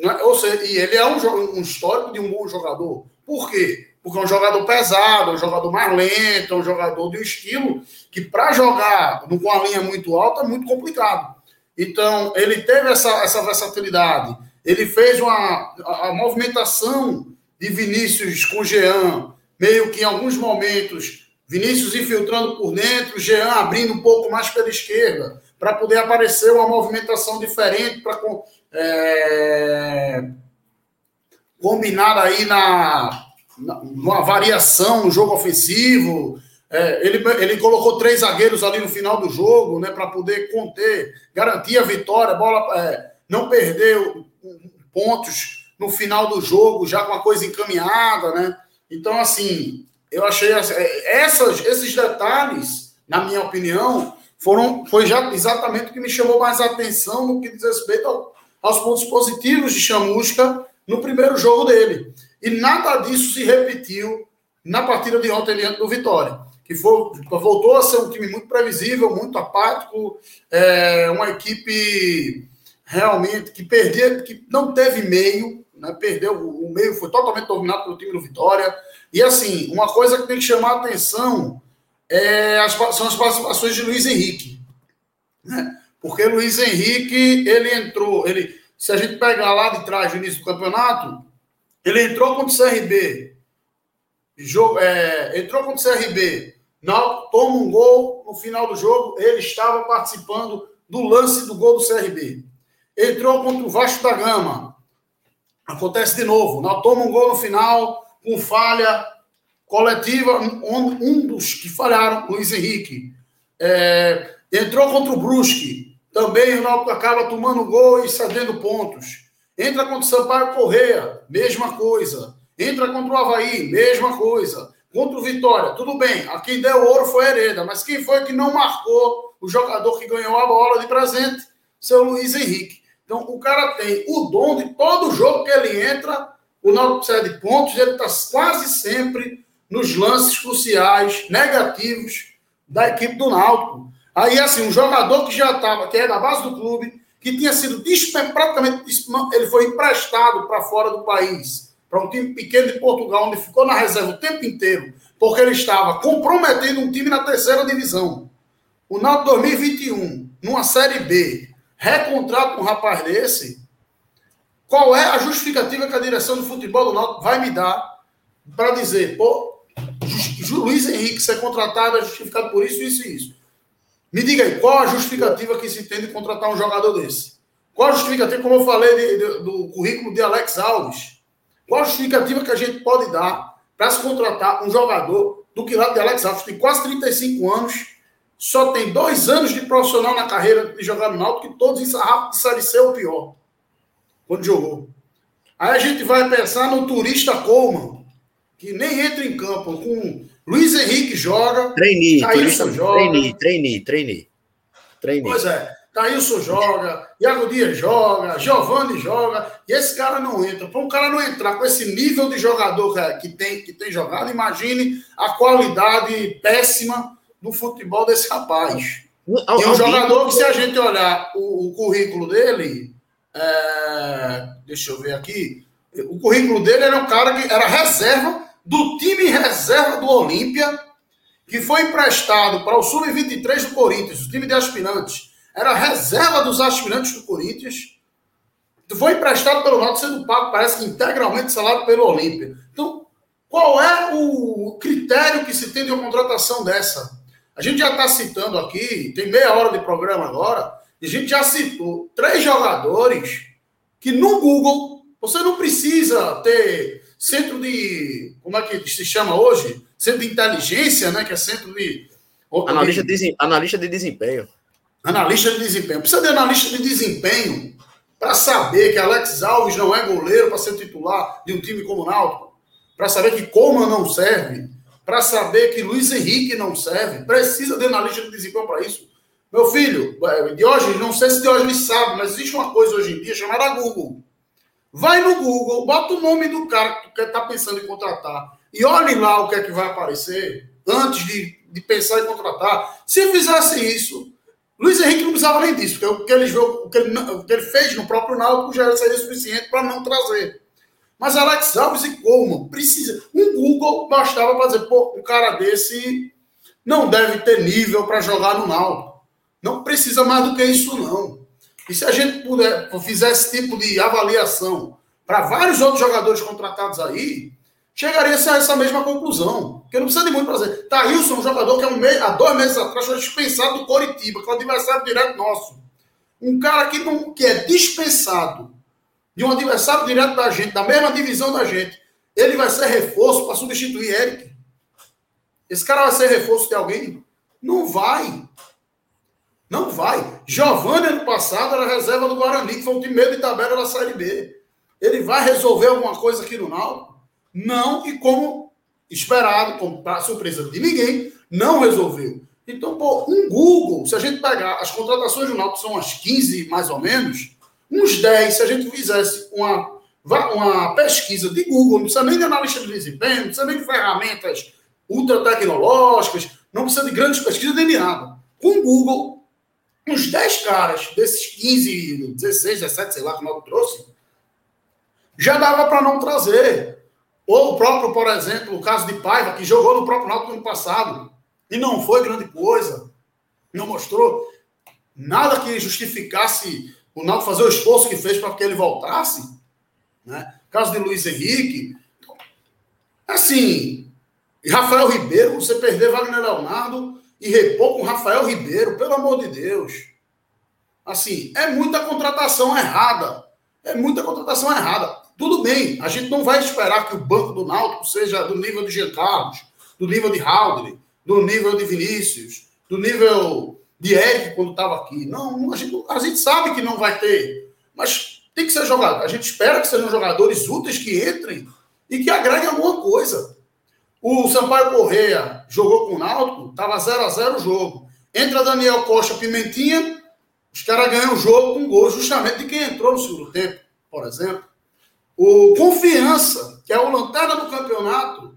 B: É? Ou seja, e ele é um, um histórico de um bom jogador. Por quê? Porque é um jogador pesado, é um jogador mais lento, é um jogador de um estilo que, para jogar com a linha muito alta, é muito complicado. Então, ele teve essa, essa versatilidade. Ele fez uma a, a movimentação de Vinícius com Jean, meio que em alguns momentos, Vinícius infiltrando por dentro, Jean abrindo um pouco mais pela esquerda, para poder aparecer uma movimentação diferente, para é, combinar aí na, na variação no jogo ofensivo. É, ele, ele colocou três zagueiros ali no final do jogo, né, para poder conter, garantir a vitória, bola, é, não perder pontos no final do jogo, já com a coisa encaminhada, né? Então, assim, eu achei é, essas, esses detalhes, na minha opinião, foram foi já exatamente o que me chamou mais atenção no que diz respeito ao, aos pontos positivos de Chamusca no primeiro jogo dele. E nada disso se repetiu na partida de ontem diante do Vitória, que foi, voltou a ser um time muito previsível, muito apático, é, uma equipe realmente que perdia, que não teve meio, né, perdeu o meio, foi totalmente dominado pelo time do Vitória. E assim, uma coisa que tem que chamar a atenção é são as participações de Luiz Henrique. Né? Porque Luiz Henrique, ele entrou, ele, se a gente pegar lá de trás, no início do campeonato, ele entrou contra o CRB, jogo, é, entrou contra o CRB, não, toma um gol no final do jogo, ele estava participando do lance do gol do CRB. Entrou contra o Vasco da Gama, acontece de novo, não toma um gol no final, com falha, coletiva, um, um dos que falharam, Luiz Henrique. É, entrou contra o Brusque, também o Náutico acaba tomando gol e cedendo pontos. Entra contra o Sampaio Correia, mesma coisa. Entra contra o Havaí, mesma coisa. Contra o Vitória, tudo bem. A quem deu ouro foi a Hereda, mas quem foi que não marcou o jogador que ganhou a bola de presente? Seu Luiz Henrique. Então, o cara tem o dom de todo jogo que ele entra, o Náutico precisa de pontos, ele está quase sempre nos lances cruciais, negativos da equipe do Náutico. Aí, assim, um jogador que já estava, que é da base do clube, que tinha sido praticamente ele foi emprestado para fora do país, para um time pequeno de Portugal, onde ficou na reserva o tempo inteiro, porque ele estava comprometendo um time na terceira divisão. O Náutico 2021, numa Série B, recontrata um rapaz desse, qual é a justificativa que a direção do futebol do Náutico vai me dar para dizer, pô, Luiz Henrique ser contratado é justificado por isso, isso e isso. Me diga aí, qual a justificativa que se tem de contratar um jogador desse? Qual a justificativa, como eu falei de, de, do currículo de Alex Alves? Qual a justificativa que a gente pode dar para se contratar um jogador do que lá de Alex Alves? Tem quase 35 anos, só tem dois anos de profissional na carreira de jogar no Náutico, que todos ensarraram de Série C o pior, quando jogou. Aí a gente vai pensar no turista Coleman, que nem entra em campo com Luiz Henrique joga.
C: Treinei, Caílson joga. Treinei, treinei, treinei.
B: Treinei. Pois é. Caílson joga, Iago Dias joga, Giovanni joga, e esse cara não entra. Para um cara não entrar com esse nível de jogador que tem, que tem jogado, imagine a qualidade péssima do futebol desse rapaz. E um jogador que, se a gente olhar o, o currículo dele, é, deixa eu ver aqui, o currículo dele era um cara que era reserva do time reserva do Olímpia, que foi emprestado para o Sub-23 do Corinthians, o time de aspirantes. Era reserva dos aspirantes do Corinthians. Foi emprestado pelo Náutico, sendo pago, parece que integralmente salário pelo Olímpia. Então, qual é o critério que se tem de uma contratação dessa? A gente já está citando aqui, tem meia hora de programa agora, e a gente já citou três jogadores que no Google você não precisa ter centro de. Como é que se chama hoje? Centro de inteligência, né? Que é centro de.
C: Analista de, analista de desempenho.
B: Analista de desempenho. Precisa de analista de desempenho para saber que Alex Alves não é goleiro para ser titular de um time como o Náutico. Para saber que Coman não serve. Para saber que Luiz Henrique não serve. Precisa de analista de desempenho para isso. Meu filho, é, Diógenes, não sei se Diógenes sabe, mas existe uma coisa hoje em dia chamada Google. Vai no Google, bota o nome do cara que tu está pensando em contratar e olhe lá o que é que vai aparecer antes de, de pensar em contratar. Se fizesse isso, Luiz Henrique não precisava nem disso, porque o que ele, o que ele, o que ele fez no próprio Náutico já seria suficiente para não trazer. Mas Alex Alves e Coleman precisa. Um Google bastava para dizer, pô, um cara desse não deve ter nível para jogar no Náutico. Não precisa mais do que isso, não. E se a gente puder, fizer esse tipo de avaliação para vários outros jogadores contratados aí, chegaria a essa mesma conclusão. Porque não precisa de muito para dizer. Thailson, um jogador que há, um mês, há dois meses atrás foi dispensado do Coritiba, que é o adversário direto nosso. Um cara que, não, que é dispensado de um adversário direto da gente, da mesma divisão da gente, ele vai ser reforço para substituir Eric. Esse cara vai ser reforço de alguém? Não vai. Não vai. Giovanni, ano passado, era reserva do Guarani, que foi um time meio de tabela da Série B. Ele vai resolver alguma coisa aqui no Náutico? Não, e como esperado, para surpresa de ninguém, não resolveu. Então, pô, um Google, se a gente pegar as contratações do Náutico, são umas 15 mais ou menos, uns 10, se a gente fizesse uma, uma pesquisa de Google, não precisa nem de analista de desempenho, não precisa nem de ferramentas ultra tecnológicas, não precisa de grandes pesquisas nem de nada. Com Google, uns 10 caras desses 15, 16, 17, sei lá, que o trouxe, já dava para não trazer. Ou o próprio, por exemplo, o caso de Paiva, que jogou no próprio Náutico ano passado e não foi grande coisa, não mostrou nada que justificasse o Náutico fazer o esforço que fez para que ele voltasse. Né? Caso de Luiz Henrique. Assim, Rafael Ribeiro, você perder Wagner Leonardo e repor com Rafael Ribeiro, pelo amor de Deus. Assim, é muita contratação errada. É muita contratação errada. Tudo bem, a gente não vai esperar que o banco do Náutico seja do nível de Jean Carlos, do nível de Haldre, do nível de Vinícius, do nível de Eric quando estava aqui. Não, a gente, a gente sabe que não vai ter. Mas tem que ser jogado. A gente espera que sejam jogadores úteis que entrem e que agreguem alguma coisa. O Sampaio Correia jogou com o Náutico, estava 0 a 0 o jogo. Entra Daniel Costa Pimentinha, os caras ganham o jogo com gol justamente de quem entrou no segundo tempo, por exemplo. O Confiança, que é o lanterna do campeonato,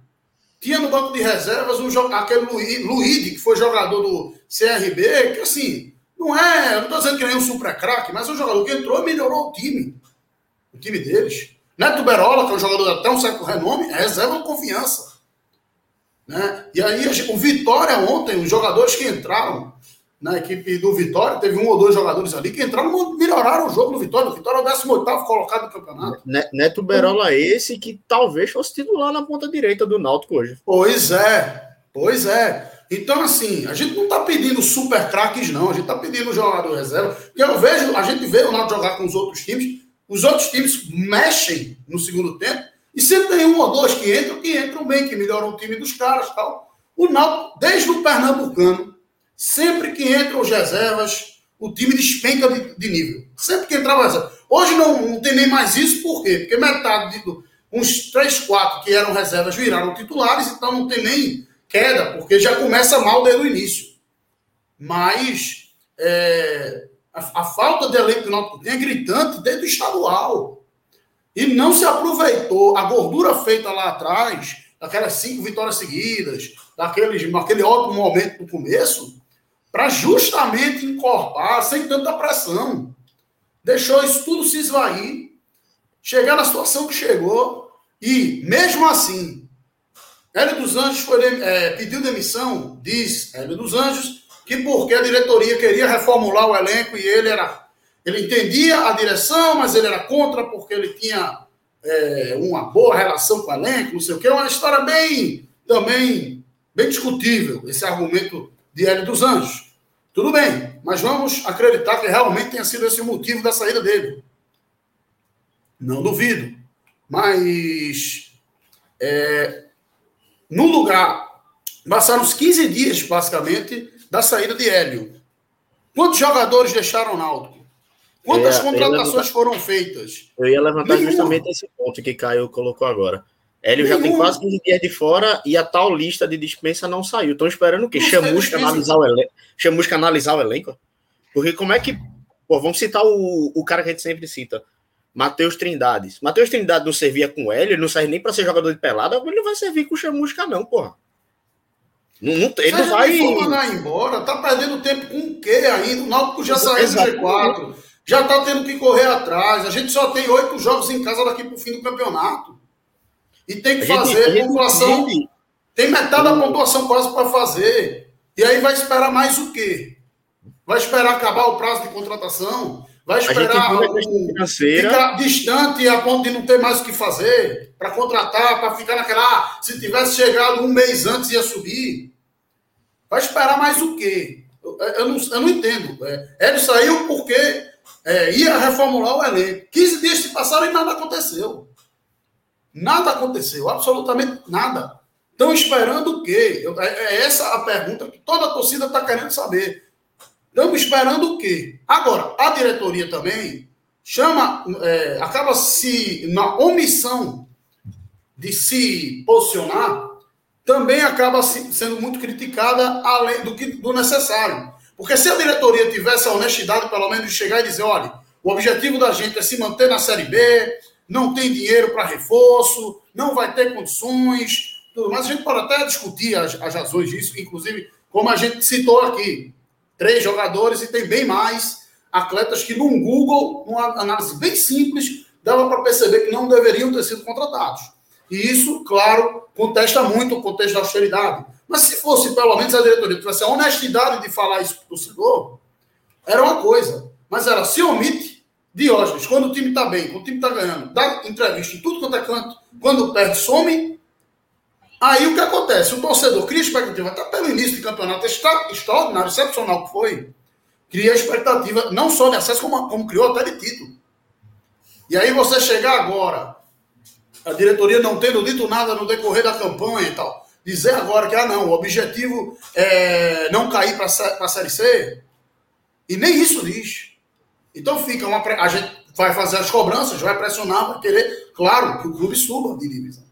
B: tinha no banco de reservas um, aquele Luíde, que foi jogador do CRB, que assim, não é, não estou dizendo que nem um super craque, mas é um jogador que entrou e melhorou o time, o time deles. Neto Berola, que é um jogador de até um certo renome, é reserva do Confiança. Né? E aí o Vitória ontem, os jogadores que entraram na equipe do Vitória, teve um ou dois jogadores ali que entraram melhoraram o jogo do Vitória. O Vitória é o 18 colocado no campeonato.
C: Neto Berola esse que talvez fosse titular na ponta direita do Náutico hoje.
B: Pois é, pois é. Então, assim, a gente não está pedindo super craques, não. A gente está pedindo jogador reserva. Porque eu vejo, a gente vê o Náutico jogar com os outros times. Os outros times mexem no segundo tempo e sempre tem um ou dois que entram, que entram bem, que melhoram o time dos caras tal. O Náutico, desde o Pernambucano, sempre que entram os reservas, o time despenca de, de nível. Sempre que entrava reserva. Hoje não, não tem nem mais isso, por quê? Porque metade, de, uns 3, 4 que eram reservas viraram titulares, então não tem nem queda, porque já começa mal desde o início. Mas é, a, a, falta de elenco Náutico tem é gritante desde o estadual e não se aproveitou a gordura feita lá atrás, daquelas cinco vitórias seguidas, daquele, daquele ótimo momento do começo, para justamente encorpar sem tanta pressão. Deixou isso tudo se esvair, chegar na situação que chegou, e mesmo assim, Hélio dos Anjos foi, é, pediu demissão, diz Hélio dos Anjos, que porque a diretoria queria reformular o elenco e ele era. Ele entendia a direção, mas ele era contra porque ele tinha é, uma boa relação com o elenco, não sei o que. É uma história bem também bem discutível, esse argumento de Hélio dos Anjos. Tudo bem, mas vamos acreditar que realmente tenha sido esse o motivo da saída dele. Não duvido. Mas é, no lugar, passaram uns 15 dias, basicamente, da saída de Hélio. Quantos jogadores deixaram o Náutico? Quantas contratações levantar, foram feitas?
C: Eu ia levantar Nenhuma. justamente esse ponto que Caio colocou agora. Hélio já tem quase 15 dias de fora e a tal lista de dispensa não saiu. Estão esperando o quê? Chamusca analisar o elenco? Chamusca analisar o elenco? Porque como é que. Pô, vamos citar o, o cara que a gente sempre cita. Matheus Trindades. Matheus Trindade não servia com Hélio, não serve nem para ser jogador de pelada, ele não vai servir com o Chamusca, não, porra.
B: Não, não, ele não vai. Mandar embora, tá perdendo tempo com o quê ainda? O Náutico já saiu do G4, já tá tendo que correr atrás. A gente só tem oito jogos em casa daqui pro fim do campeonato. E tem que fazer gente, pontuação. Tem metade da pontuação quase para fazer. E aí vai esperar mais o quê? Vai esperar acabar o prazo de contratação? Vai esperar o, financeira. ficar distante a ponto de não ter mais o que fazer para contratar, para ficar naquela. Ah, se tivesse chegado um mês antes ia subir. Vai esperar mais o quê? Eu, eu, não, eu não entendo. É, ele saiu porque é, ia reformular o elenco. 15 dias se passaram e nada aconteceu. Nada aconteceu, absolutamente nada. Estão esperando o quê? Eu, é, é essa a pergunta que toda a torcida está querendo saber. Estamos esperando o quê? Agora, a diretoria também chama, é, acaba se, na omissão de se posicionar, também acaba se, sendo muito criticada além do, que, do necessário. Porque se a diretoria tivesse a honestidade, pelo menos, de chegar e dizer: olha, o objetivo da gente é se manter na Série B, não tem dinheiro para reforço, não vai ter condições, tudo mais. A gente pode até discutir as, as razões disso, inclusive, como a gente citou aqui três jogadores e tem bem mais atletas que num Google, numa análise bem simples, dava para perceber que não deveriam ter sido contratados. E isso, claro, contesta muito o contexto da austeridade. Mas se fosse, pelo menos, a diretoria tivesse a honestidade de falar isso para o torcedor, era uma coisa. Mas ela se omite Diógenes, quando o time está bem, quando o time está ganhando, dá entrevista em tudo quanto é canto, quando perde, some, Aí o que acontece? O torcedor cria expectativa, até pelo início do campeonato extra, extraordinário, excepcional que foi, cria expectativa não só de acesso, como, como criou até de título. E aí você chegar agora, a diretoria não tendo dito nada no decorrer da campanha e tal, dizer agora que, ah não, o objetivo é não cair para a Série C, e nem isso diz. Então fica uma. A gente vai fazer as cobranças, vai pressionar, vai querer, claro, que o clube suba de divisão.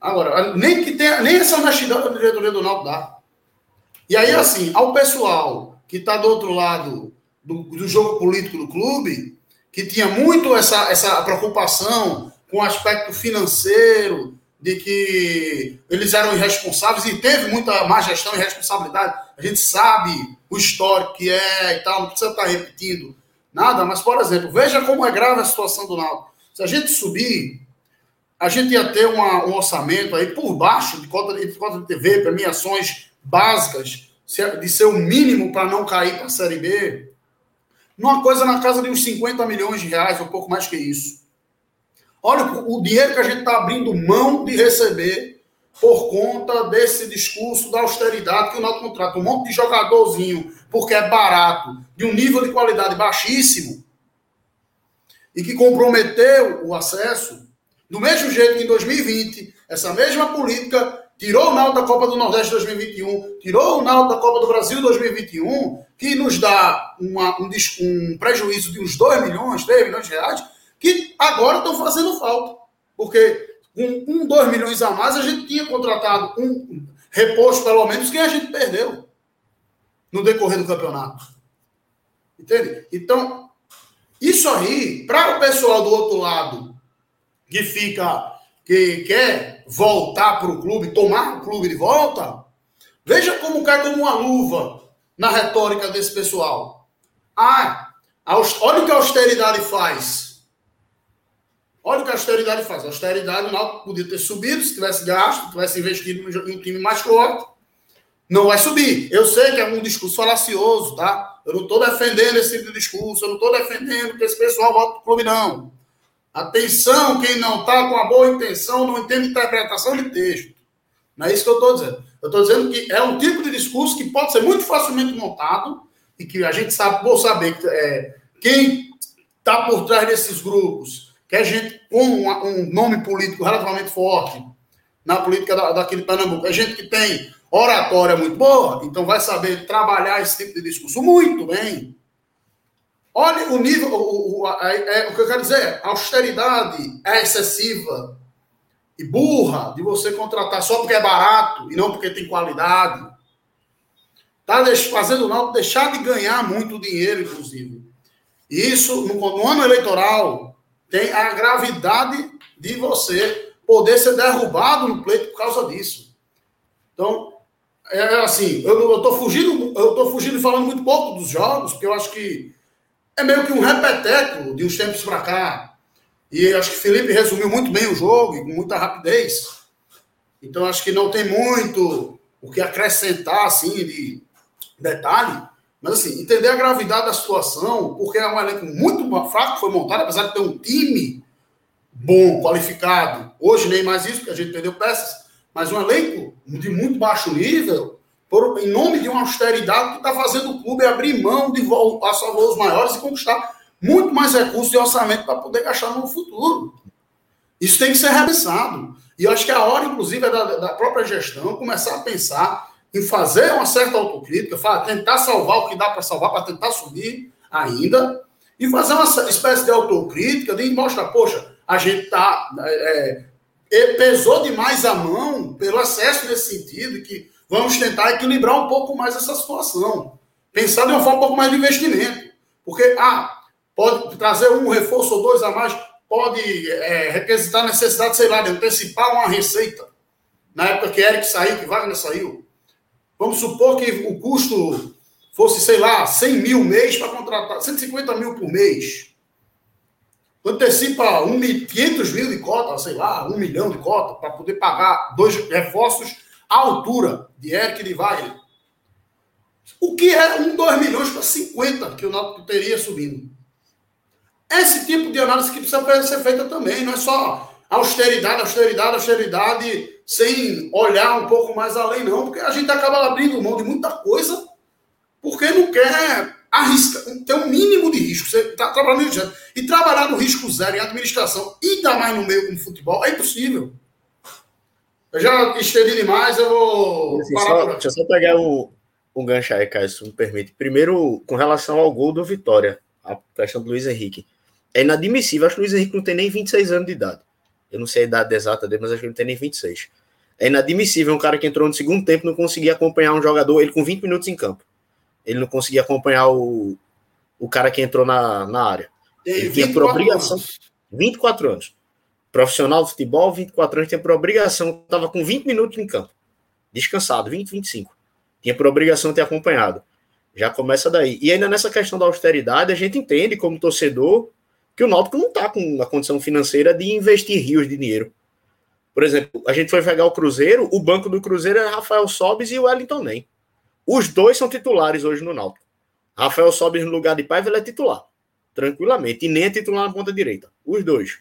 B: Agora, nem que tenha, nem essa honestidade da diretoria do Náutico dá. E aí, assim, ao pessoal que está do outro lado do, do, jogo político do clube, que tinha muito essa, essa preocupação com o aspecto financeiro, de que eles eram irresponsáveis e teve muita má gestão e responsabilidade. A gente sabe o histórico que é e tal, não precisa estar repetindo nada, mas, por exemplo, veja como é grave a situação do Náutico. Se a gente subir a gente ia ter uma, um orçamento aí por baixo de cota de, cota de TV, premiações básicas, de ser o mínimo para não cair para a Série B, numa coisa na casa de uns 50 milhões de reais, um pouco mais que isso. Olha o dinheiro que a gente está abrindo mão de receber por conta desse discurso da austeridade que o Náutico contrata. Um monte de jogadorzinho, porque é barato, de um nível de qualidade baixíssimo, e que comprometeu o acesso do mesmo jeito que em 2020, essa mesma política tirou o Náutico da Copa do Nordeste 2021, tirou o Náutico da Copa do Brasil 2021, que nos dá uma, um, um, prejuízo de uns 2 milhões, 3 milhões de reais, que agora estão fazendo falta. Porque com um, 2 milhões a mais, a gente tinha contratado um reposto, pelo menos, que a gente perdeu no decorrer do campeonato. Entende? Então, isso aí, para o pessoal do outro lado que fica, que quer voltar para o clube, tomar o clube de volta, veja como cai como uma luva na retórica desse pessoal. Ah, olha o que a austeridade faz. Olha o que a austeridade faz. A austeridade, Náutico podia ter subido se tivesse gasto, tivesse investido em um time mais forte. Não vai subir. Eu sei que é um discurso falacioso, tá? Eu não estou defendendo esse tipo de discurso, eu não estou defendendo que esse pessoal vote para o clube, não. Atenção, quem não está com a boa intenção não entende interpretação de texto. Não é isso que eu estou dizendo. Eu estou dizendo que é um tipo de discurso que pode ser muito facilmente montado e que a gente sabe, vou saber é, quem está por trás desses grupos, que é gente com um, nome político relativamente forte na política da, daqui de Pernambuco, é gente que tem oratória muito boa, então vai saber trabalhar esse tipo de discurso muito bem. Olha o nível, o, o, a, é, o que eu quero dizer, a austeridade é excessiva e burra de você contratar só porque é barato e não porque tem qualidade. Está fazendo o deixar de ganhar muito dinheiro, inclusive. E isso, no, no ano eleitoral, tem a gravidade de você poder ser derrubado no pleito por causa disso. Então, é, é assim, eu estou fugindo, eu estou fugindo falando muito pouco dos jogos, porque eu acho que é meio que um repeteco de uns tempos para cá. E acho que Felipe resumiu muito bem o jogo, com muita rapidez. Então acho que não tem muito o que acrescentar assim de detalhe. Mas assim, entender a gravidade da situação, porque é um elenco muito fraco foi montado, apesar de ter um time bom, qualificado. Hoje nem mais isso, porque a gente perdeu peças, mas um elenco de muito baixo nível, por, em nome de uma austeridade que está fazendo o clube abrir mão de passar voos maiores e conquistar muito mais recursos de orçamento para poder gastar no futuro. Isso tem que ser repensado. E eu acho que a hora, inclusive, é da, da própria gestão começar a pensar em fazer uma certa autocrítica, tentar salvar o que dá para salvar, para tentar subir ainda, e fazer uma espécie de autocrítica, de mostrar, poxa, a gente está. É, é, pesou demais a mão pelo excesso nesse sentido, que vamos tentar equilibrar um pouco mais essa situação. Pensar de uma forma um pouco mais de investimento. Porque, ah, pode trazer um reforço ou dois a mais, pode é, requisitar necessidade, sei lá, de antecipar uma receita. Na época que Eric saiu, que Wagner saiu. Vamos supor que o custo fosse, sei lá, 100 mil mês para contratar, 150 mil por mês. Antecipa um, 500 mil de cota, sei lá, um milhão de cota, para poder pagar dois reforços à altura de Eric e de Wagner. O que é um, dois milhões para 50 que o Náutico teria subindo? Esse tipo de análise que precisa ser feita também, não é só austeridade, austeridade, austeridade, sem olhar um pouco mais além, não, porque a gente acaba abrindo mão de muita coisa porque não quer arriscar, ter um mínimo de risco. Você está trabalhando de E trabalhar no risco zero em administração, ainda mais no meio como futebol, é impossível. Eu já estendi demais, eu vou.
C: Assim, só, deixa eu só pegar um, um gancho aí, Caio, se me permite. Primeiro, com relação ao gol do Vitória, a questão do Luiz Henrique é inadmissível. Acho que o Luiz Henrique não tem nem 26 anos de idade. Eu não sei a idade exata dele, mas acho que ele não tem nem 26. É inadmissível um cara que entrou no segundo tempo não conseguir acompanhar um jogador, ele com 20 minutos em campo. Ele não conseguia acompanhar o, o cara que entrou na, na área. Ele tinha por obrigação. Anos. 24 anos. Profissional de futebol, 24 anos, tinha por obrigação, estava com 20 minutos em campo. Descansado, 20, 25. Tinha por obrigação ter acompanhado. Já começa daí. E ainda nessa questão da austeridade, a gente entende como torcedor que o Náutico não está com a condição financeira de investir rios de dinheiro. Por exemplo, a gente foi pegar o Cruzeiro, o banco do Cruzeiro é Rafael Sobes e o Wellington Nem. Os dois são titulares hoje no Náutico. Rafael Sobes no lugar de Paiva, ele é titular, tranquilamente, e nem é titular na ponta direita. Os dois.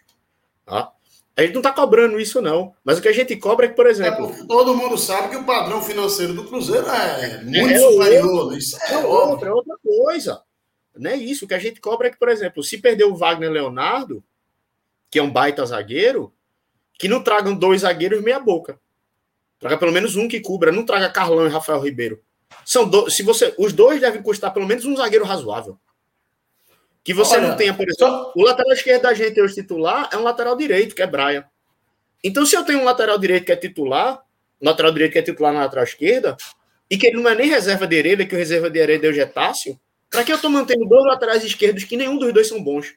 C: Tá? A gente não está cobrando isso, não. Mas o que a gente cobra é que, por exemplo.
B: É todo mundo sabe que o padrão financeiro do Cruzeiro é muito é superior. Outro, isso é, é
C: outra, é outra coisa. Não é isso. O que a gente cobra é que, por exemplo, se perder o Wagner Leonardo, que é um baita zagueiro, que não tragam dois zagueiros meia-boca. Traga pelo menos um que cubra. Não traga Carlão e Rafael Ribeiro. São do... se você Os dois devem custar pelo menos um zagueiro razoável. Que você Olha, não tenha, por exemplo. Só... O lateral esquerdo da gente hoje titular é um lateral direito, que é Brian. Então, se eu tenho um lateral direito que é titular, um lateral direito que é titular na lateral esquerda, e que ele não é nem reserva de Hereda, que o reserva de Hereda é o Getácio, para que eu tô mantendo dois laterais esquerdos que nenhum dos dois são bons?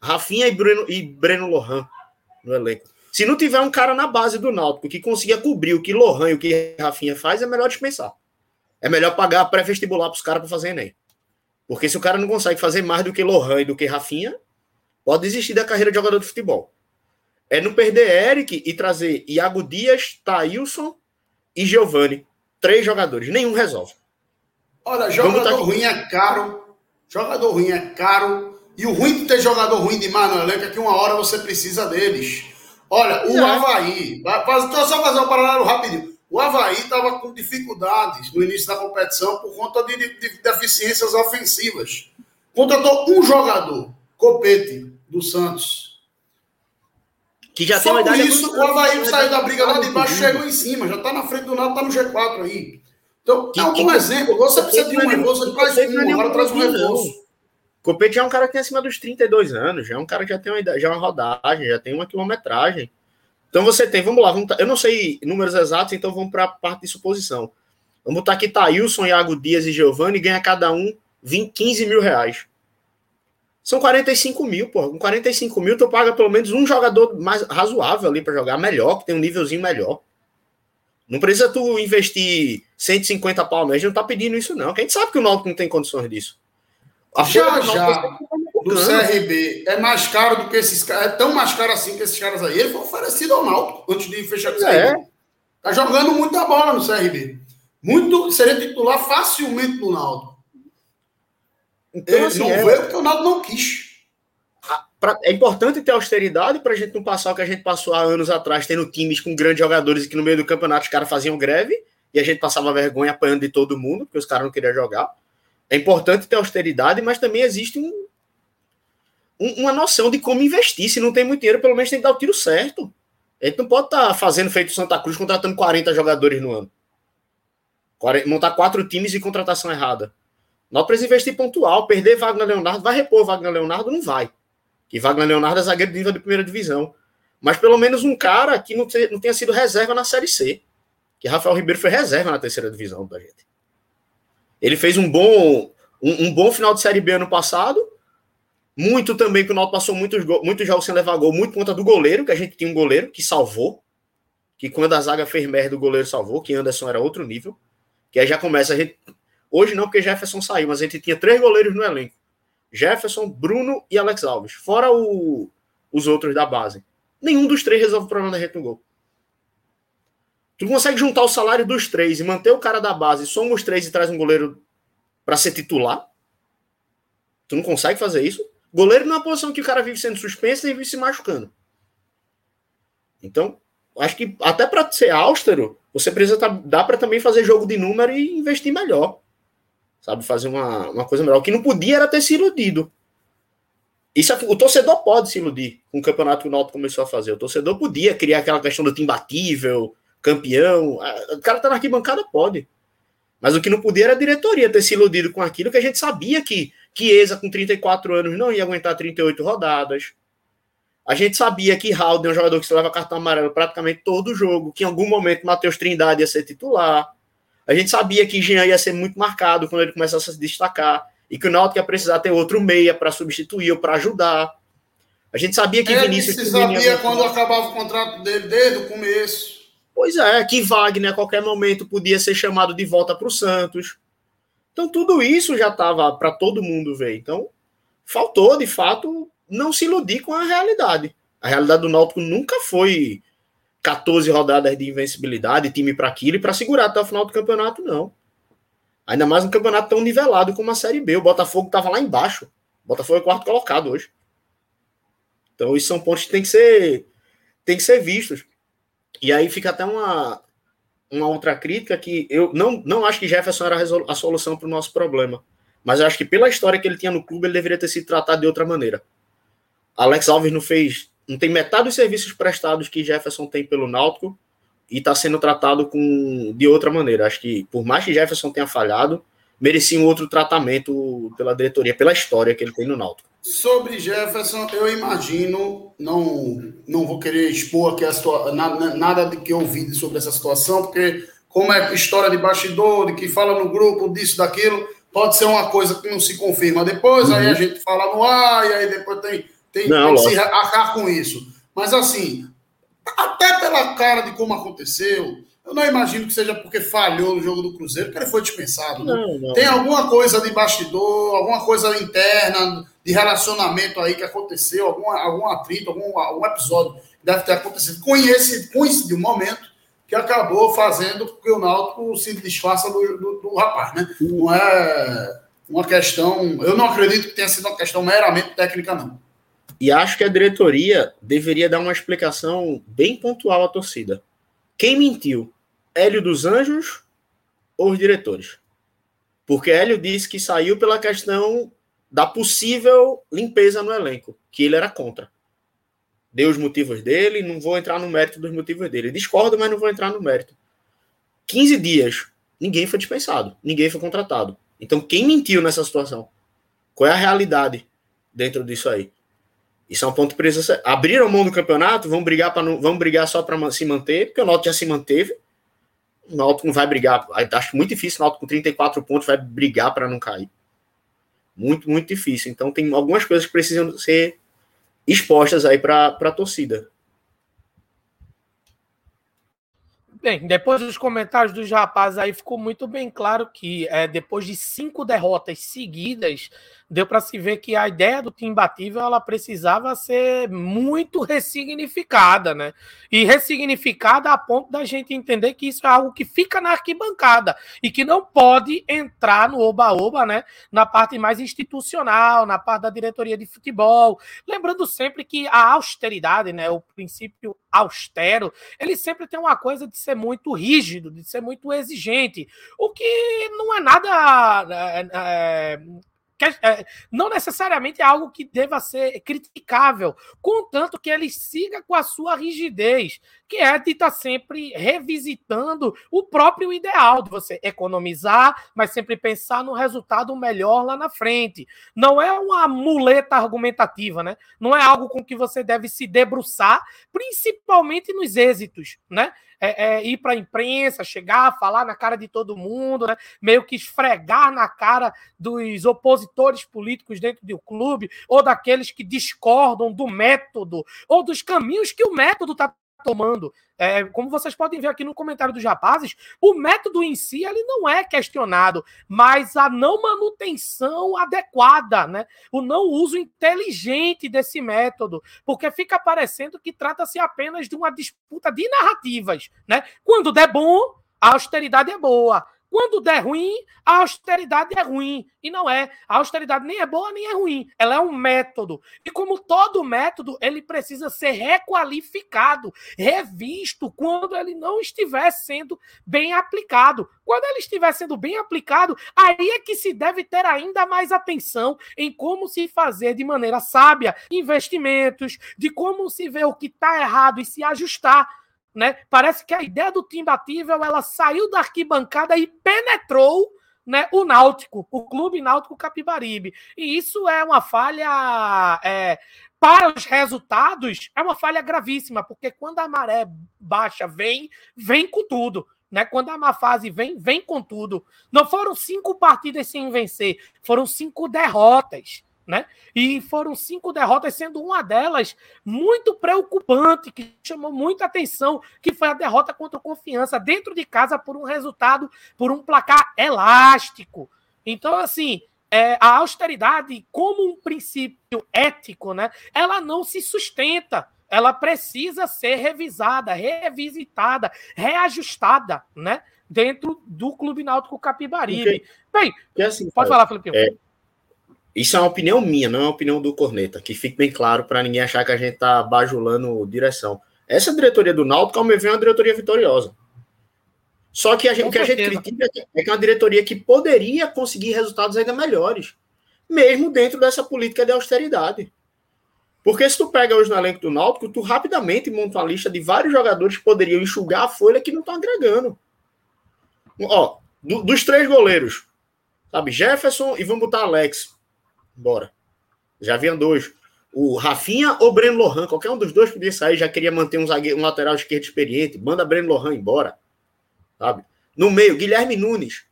C: Rafinha e Breno, e Breno Lohan no elenco. Se não tiver um cara na base do Náutico que consiga cobrir o que Lohan e o que Rafinha faz, é melhor dispensar. é melhor pagar pré-vestibular para os caras para fazer Enem. Porque se o cara não consegue fazer mais do que Lohan e do que Rafinha, pode desistir da carreira de jogador de futebol. É não perder Eric e trazer Iago Dias, Thailson e Giovani. Três jogadores. Nenhum resolve.
B: Olha, jogador ruim é caro. Jogador ruim é caro. E o ruim de ter jogador ruim demais no elenco é que uma hora você precisa deles. Olha, o é. Havaí. Faz, só fazer um paralelo rapidinho. O Havaí estava com dificuldades no início da competição por conta de, de, de deficiências ofensivas. Contratou um jogador, Copete, do Santos. Que já Só tem uma idade. isso, o Havaí saiu da briga lá de baixo, chegou em cima, já está na frente do nada, está no G4 aí. Então, que, é um bom exemplo. Você precisa de um reforço, você traz um, agora traz um reforço.
C: Copete já é um cara que tem acima dos 32 anos, já é um cara que já tem uma, idade, já é uma rodagem, já tem uma quilometragem. Então você tem, vamos lá, vamos, eu não sei números exatos, então vamos para a parte de suposição. Vamos botar aqui Thailson, Iago Dias e Giovanni, ganha cada um 20, 15 mil reais. São 45 mil, pô. Com 45 mil, tu paga pelo menos um jogador mais razoável ali para jogar, melhor, que tem um nívelzinho melhor. Não precisa tu investir 150 pau mês, não tá pedindo isso, não. Quem sabe que o Náutico não tem condições disso.
B: A já, já do CRB é mais caro do que esses caras. É tão mais caro assim que esses caras aí. Ele foi oferecido ao Náutico antes de fechar com o CRB. É. Tá jogando muita bola no CRB. Muito, seria titular facilmente no Náutico. Então, assim, não é... veio porque o Náutico não quis.
C: É importante ter austeridade para a gente não passar o que a gente passou há anos atrás, tendo times com grandes jogadores que no meio do campeonato os caras faziam greve e a gente passava vergonha apanhando de todo mundo, porque os caras não queriam jogar. É importante ter austeridade, mas também existe um, uma noção de como investir. Se não tem muito dinheiro, pelo menos tem que dar o tiro certo. A gente não pode estar tá fazendo feito Santa Cruz, contratando 40 jogadores no ano. Montar quatro times e contratação errada. Nós precisamos investir pontual. Perder Wagner Leonardo, vai repor Wagner Leonardo? Não vai. Que Wagner Leonardo é zagueiro de nível de primeira divisão. Mas pelo menos um cara que não, te, não tenha sido reserva na Série C. Que Rafael Ribeiro foi reserva na terceira divisão da gente. Ele fez um bom, um, um bom final de Série B ano passado muito também que o Náutico passou muitos, muitos jogos sem levar gol, muito por conta do goleiro, que a gente tinha um goleiro que salvou, que quando a zaga fez merda, o goleiro salvou, que Anderson era outro nível, que aí já começa a gente... Hoje não, porque Jefferson saiu, mas a gente tinha três goleiros no elenco. Jefferson, Bruno e Alex Alves, fora o, os outros da base. Nenhum dos três resolve o problema da gente no gol. Tu consegue juntar o salário dos três e manter o cara da base, soma os três e traz um goleiro para ser titular? Tu não consegue fazer isso? Goleiro não é uma posição que o cara vive sendo suspenso e vive se machucando. Então, acho que até para ser austero, você precisa tá, dá para também fazer jogo de número e investir melhor. Sabe, fazer uma, uma coisa melhor. O que não podia era ter se iludido. Isso, o torcedor pode se iludir com o campeonato que o Náutico começou a fazer. O torcedor podia criar aquela questão do time batível, campeão. O cara tá na arquibancada, pode. Mas o que não podia era a diretoria ter se iludido com aquilo que a gente sabia que Chiesa, com 34 anos, não ia aguentar 38 rodadas. A gente sabia que Raul é um jogador que se leva cartão amarelo praticamente todo jogo, que em algum momento Matheus Trindade ia ser titular. A gente sabia que Jean ia ser muito marcado quando ele começasse a se destacar e que o Náutico ia precisar ter outro meia para substituir ou para ajudar. A gente sabia que
B: é, Vinícius... Você sabia quando acabava o contrato dele desde o começo.
C: Pois é, que Wagner a qualquer momento podia ser chamado de volta para o Santos. Então, tudo isso já estava para todo mundo ver. Então, faltou, de fato, não se iludir com a realidade. A realidade do Náutico nunca foi 14 rodadas de invencibilidade, time para aquilo e para segurar até o final do campeonato, não. Ainda mais um campeonato tão nivelado como a Série B. O Botafogo estava lá embaixo. O Botafogo é quarto colocado hoje. Então, isso são pontos que tem que ser, tem que ser vistos. E aí fica até uma, uma outra crítica que eu não, não acho que Jefferson era a solução para o nosso problema. Mas eu acho que pela história que ele tinha no clube, ele deveria ter sido tratado de outra maneira. Alex Alves não fez, não tem metade dos serviços prestados que Jefferson tem pelo Náutico e está sendo tratado com de outra maneira. Acho que por mais que Jefferson tenha falhado, merecia um outro tratamento pela diretoria, pela história que ele tem no Náutico.
B: Sobre Jefferson, eu imagino, não, não vou querer expor aqui a situa nada, nada de que eu ouvi sobre essa situação, porque como é história de bastidor, de que fala no grupo disso, daquilo, pode ser uma coisa que não se confirma depois, uhum. aí a uhum. gente fala no ar, e aí depois tem, tem, não, tem que se arcar com isso. Mas assim, até pela cara de como aconteceu, Eu não imagino que seja porque falhou no jogo do Cruzeiro, que ele foi dispensado. Né? Não, não. Tem alguma coisa de bastidor, alguma coisa interna, de relacionamento aí que aconteceu, algum, algum atrito, algum, algum episódio que deve ter acontecido. Conhece, coincidiu um momento que acabou fazendo com que o Náutico se desfaça do, do, do rapaz, né? Não é uma questão. Eu não acredito que tenha sido uma questão meramente técnica, não.
C: E acho que a diretoria deveria dar uma explicação bem pontual à torcida. Quem mentiu? Hélio dos Anjos ou os diretores? Porque Hélio disse que saiu pela questão da possível limpeza no elenco, que ele era contra. Deu os motivos dele, não vou entrar no mérito dos motivos dele. Discordo, mas não vou entrar no mérito. 15 dias, ninguém foi dispensado, ninguém foi contratado. Então, quem mentiu nessa situação? Qual é a realidade dentro disso aí? Isso é um ponto preso. Abriram mão do campeonato, vão brigar para vão brigar só para se manter, porque o Náutico já se manteve. O Náutico não vai brigar. Acho muito difícil o Náutico com 34 pontos vai brigar para não cair. Muito, muito difícil. Então tem algumas coisas que precisam ser expostas aí para a torcida.
A: Bem, depois dos comentários dos rapazes aí ficou muito bem claro que é, depois de cinco derrotas seguidas, deu para se ver que a ideia do time imbatível ela precisava ser muito ressignificada, né? E ressignificada a ponto da gente entender que isso é algo que fica na arquibancada e que não pode entrar no oba-oba, né? Na parte mais institucional, na parte da diretoria de futebol. Lembrando sempre que a austeridade, né? O princípio austero, ele sempre tem uma coisa de ser muito rígido, de ser muito exigente, o que não é nada é, não necessariamente é algo que deva ser criticável, contanto que ele siga com a sua rigidez, que é de estar tá sempre revisitando o próprio ideal de você economizar, mas sempre pensar no resultado melhor lá na frente. Não é uma muleta argumentativa, né? Não é algo com que você deve se debruçar, principalmente nos êxitos, né? É, é, ir para a imprensa, chegar, falar na cara de todo mundo, né? meio que esfregar na cara dos opositores políticos dentro do clube, ou daqueles que discordam do método, ou dos caminhos que o método está tomando. É, como vocês podem ver aqui no comentário dos rapazes, o método em si ele não é questionado, mas a não manutenção adequada, né? o não uso inteligente desse método, porque fica parecendo que trata-se apenas de uma disputa de narrativas. Né? Quando der bom, a austeridade é boa. Quando der ruim, a austeridade é ruim. E não é. A austeridade nem é boa nem é ruim. Ela é um método. E como todo método, ele precisa ser requalificado, revisto quando ele não estiver sendo bem aplicado. Quando ele estiver sendo bem aplicado, aí é que se deve ter ainda mais atenção em como se fazer de maneira sábia investimentos, de como se ver o que está errado e se ajustar né? Parece que a ideia do time batível ela saiu da arquibancada e penetrou né, o Náutico, o Clube Náutico Capibaribe. E isso é uma falha é, para os resultados, é uma falha gravíssima, porque quando a maré baixa vem, vem com tudo. Né? Quando a má fase vem, vem com tudo. Não foram cinco partidas sem vencer, foram cinco derrotas né? E foram cinco derrotas, sendo uma delas muito preocupante, que chamou muita atenção, que foi a derrota contra o Confiança dentro de casa por um resultado, por um placar elástico. Então, assim, é, a austeridade, como um princípio ético, né? Ela não se sustenta. Ela precisa ser revisada, revisitada, reajustada, né? Dentro do Clube Náutico Capibaribe. Bem, assim, pode falar, Felipe. É,
C: isso é uma opinião minha, não é uma opinião do Corneta, que fique bem claro para ninguém achar que a gente está bajulando direção. Essa diretoria do Náutico, ao meu ver, é uma diretoria vitoriosa. Só que a gente, o que a gente critica é que é uma diretoria que poderia conseguir resultados ainda melhores, mesmo dentro dessa política de austeridade. Porque se tu pega hoje no elenco do Náutico, tu rapidamente monta uma lista de vários jogadores que poderiam enxugar a folha que não estão agregando. Ó, do, dos três goleiros, sabe, Jefferson e vamos botar Alex. Bora. Já haviam dois. O Rafinha ou Breno Lohan, qualquer um dos dois podia sair, já queria manter um, zagueiro, um lateral esquerdo experiente. Manda Breno Lohan embora. Sabe? No meio, Guilherme Nunes.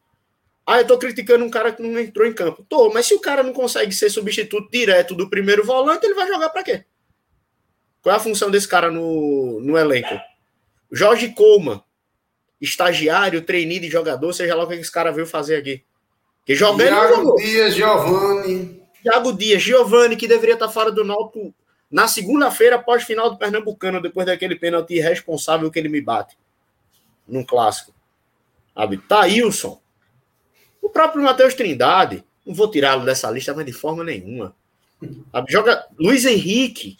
C: Ah, eu tô criticando um cara que não entrou em campo. Tô, mas se o cara não consegue ser substituto direto do primeiro volante, ele vai jogar para quê? Qual é a função desse cara no, no elenco? Jorge Coleman. estagiário, trainee de jogador, seja lá o que esse cara veio fazer aqui. Que jogar
B: Thiago Dias, Giovanni.
C: Thiago Dias, Giovanni, que deveria estar fora do Náutico na segunda-feira após final do Pernambucano, depois daquele pênalti irresponsável que ele me bate num clássico. Sabe? Thailson. O próprio Matheus Trindade. Não vou tirá-lo dessa lista, mas de forma nenhuma. Sabe? Joga Luiz Henrique.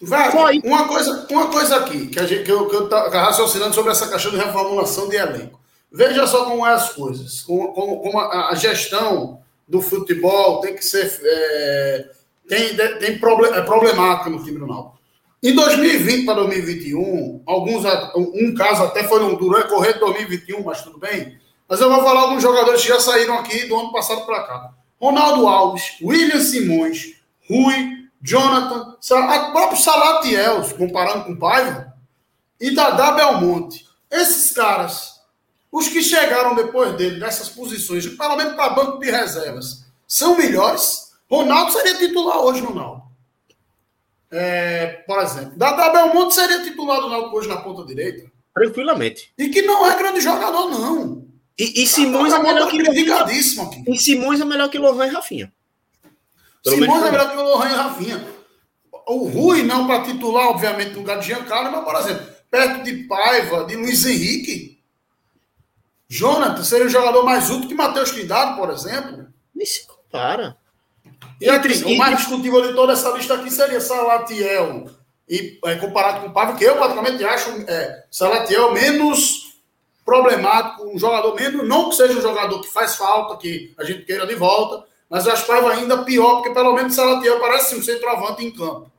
B: Vai, uma coisa, uma coisa aqui, que, a gente, que eu estou raciocinando sobre essa questão de reformulação de elenco. Veja só como é as coisas. Como, como, como a, a, gestão do futebol tem que ser. É, tem tem problem, é problemática no time do Náutico. Em 2020 para 2021, alguns, um caso até foi no, durante correr de 2021, mas tudo bem. Mas eu vou falar alguns jogadores que já saíram aqui do ano passado para cá. Ronaldo Alves, William Simões, Rui, Jonathan, o próprio Salatiel, comparando com o Paiva, e Dadá Belmonte. Esses caras, os que chegaram depois dele nessas posições, pelo menos para banco de reservas, são melhores. Ronaldo seria titular hoje, Ronaldo. É, por exemplo, Dadá Belmonte seria titular do Náutico hoje na ponta direita?
C: Tranquilamente.
B: E que não é grande jogador, não.
C: E, e Simões é melhor que Lohan. E Simões é melhor que Lohan e Rafinha.
B: Pelo Simões é melhor que Lohan e Rafinha. O Rui não para titular, obviamente, no lugar de Giancarlo, mas, por exemplo, perto de Paiva, de Luiz Henrique, Jonathan seria um jogador mais útil que Matheus Trindade, por exemplo.
C: Nem se compara.
B: E entre, o mais discutível de toda essa lista aqui seria Salatiel, e é, comparado com o Paiva, que eu praticamente acho é, Salatiel menos problemático, um jogador menos, não que seja um jogador que faz falta, que a gente queira de volta, mas eu acho Paiva ainda pior, porque pelo menos Salatiel parece um centroavante em campo.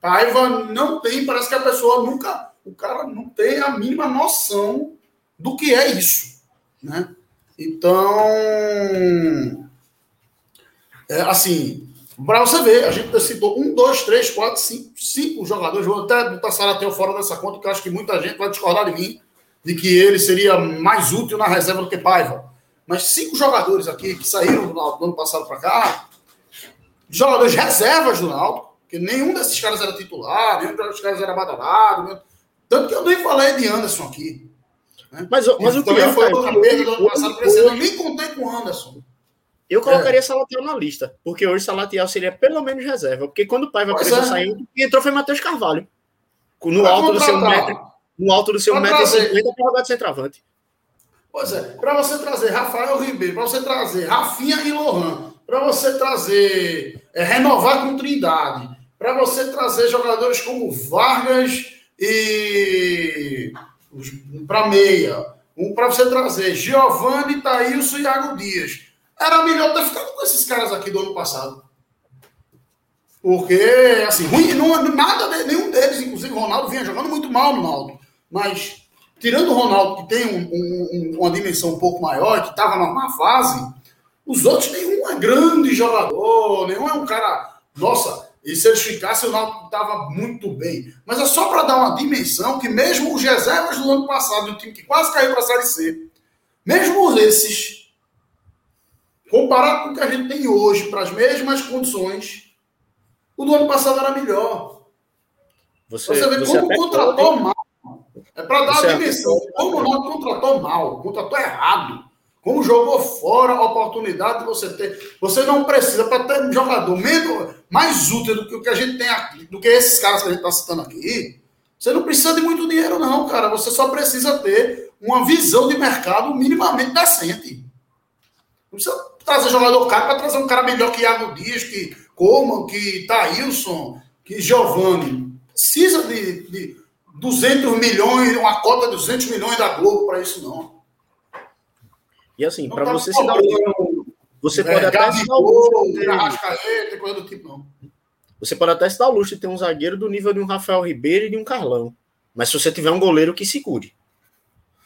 B: Paiva não tem, parece que a pessoa nunca, o cara não tem a mínima noção do que é isso, né? Então, é, assim, para você ver, a gente citou um, dois, três, quatro, cinco, cinco jogadores. Vou até botar Sarateu fora dessa conta, porque acho que muita gente vai discordar de mim de que ele seria mais útil na reserva do que Paiva. Mas cinco jogadores aqui que saíram do, ano passado para cá, jogadores reservas do Náutico, que nenhum desses caras era titular, nenhum desses caras era badalado. Tanto que eu nem falei de Anderson aqui.
C: Né? Mas, mas o que
B: foi o perda do ano passado, eu nem contei com o Anderson.
C: Eu colocaria é. Salatiel na lista, porque hoje Salatiel seria pelo menos reserva, porque quando o Paiva precisou é. sair, quem entrou foi Matheus Carvalho. No alto, do seu metro, no alto do seu pra metro trazer... 50 para jogar de centroavante.
B: Pois é, para você trazer Rafael Ribeiro, para você trazer Rafinha e Lohan, para você trazer, é, renovar com Trindade, para você trazer jogadores como Vargas e para meia, um para você trazer Giovanni, Thailson e Iago Dias era melhor ter ficado com esses caras aqui do ano passado. Porque, assim, ruim, não, nada, nenhum deles, inclusive o Ronaldo, vinha jogando muito mal no Naldo. Mas, tirando o Ronaldo, que tem um, um, uma dimensão um pouco maior, que estava numa fase, os outros, nenhum é grande jogador, nenhum é um cara. Nossa, e se eles ficassem, o Náutico estava muito bem. Mas é só para dar uma dimensão que mesmo os reservas do ano passado, do time que quase caiu para a Série C, mesmo esses Comparado com o que a gente tem hoje, para as mesmas condições, o do ano passado era melhor. Você, você vê você como contratou pode... mal. É para dar você a dimensão. Como não contratou mal, contratou errado. Como jogou fora a oportunidade de você ter. Você não precisa, para ter um jogador menos, mais útil do que o que a gente tem aqui, do que esses caras que a gente está citando aqui. Você não precisa de muito dinheiro, não, cara. Você só precisa ter uma visão de mercado minimamente decente. Não precisa trazer jogador caro para trazer um cara melhor que Iago Dias, que Coman, que Thailson, que Giovanni. Precisa de, de 200 milhões, uma cota de 200 milhões da Globo para isso, não.
C: E assim, para você se dar você pode é, até se dar o
B: luxo. coisa do tipo, não.
C: Você pode até se dar o luxo de ter um zagueiro do nível de um Rafael Ribeiro e de um Carlão. Mas se você tiver um goleiro que se cure.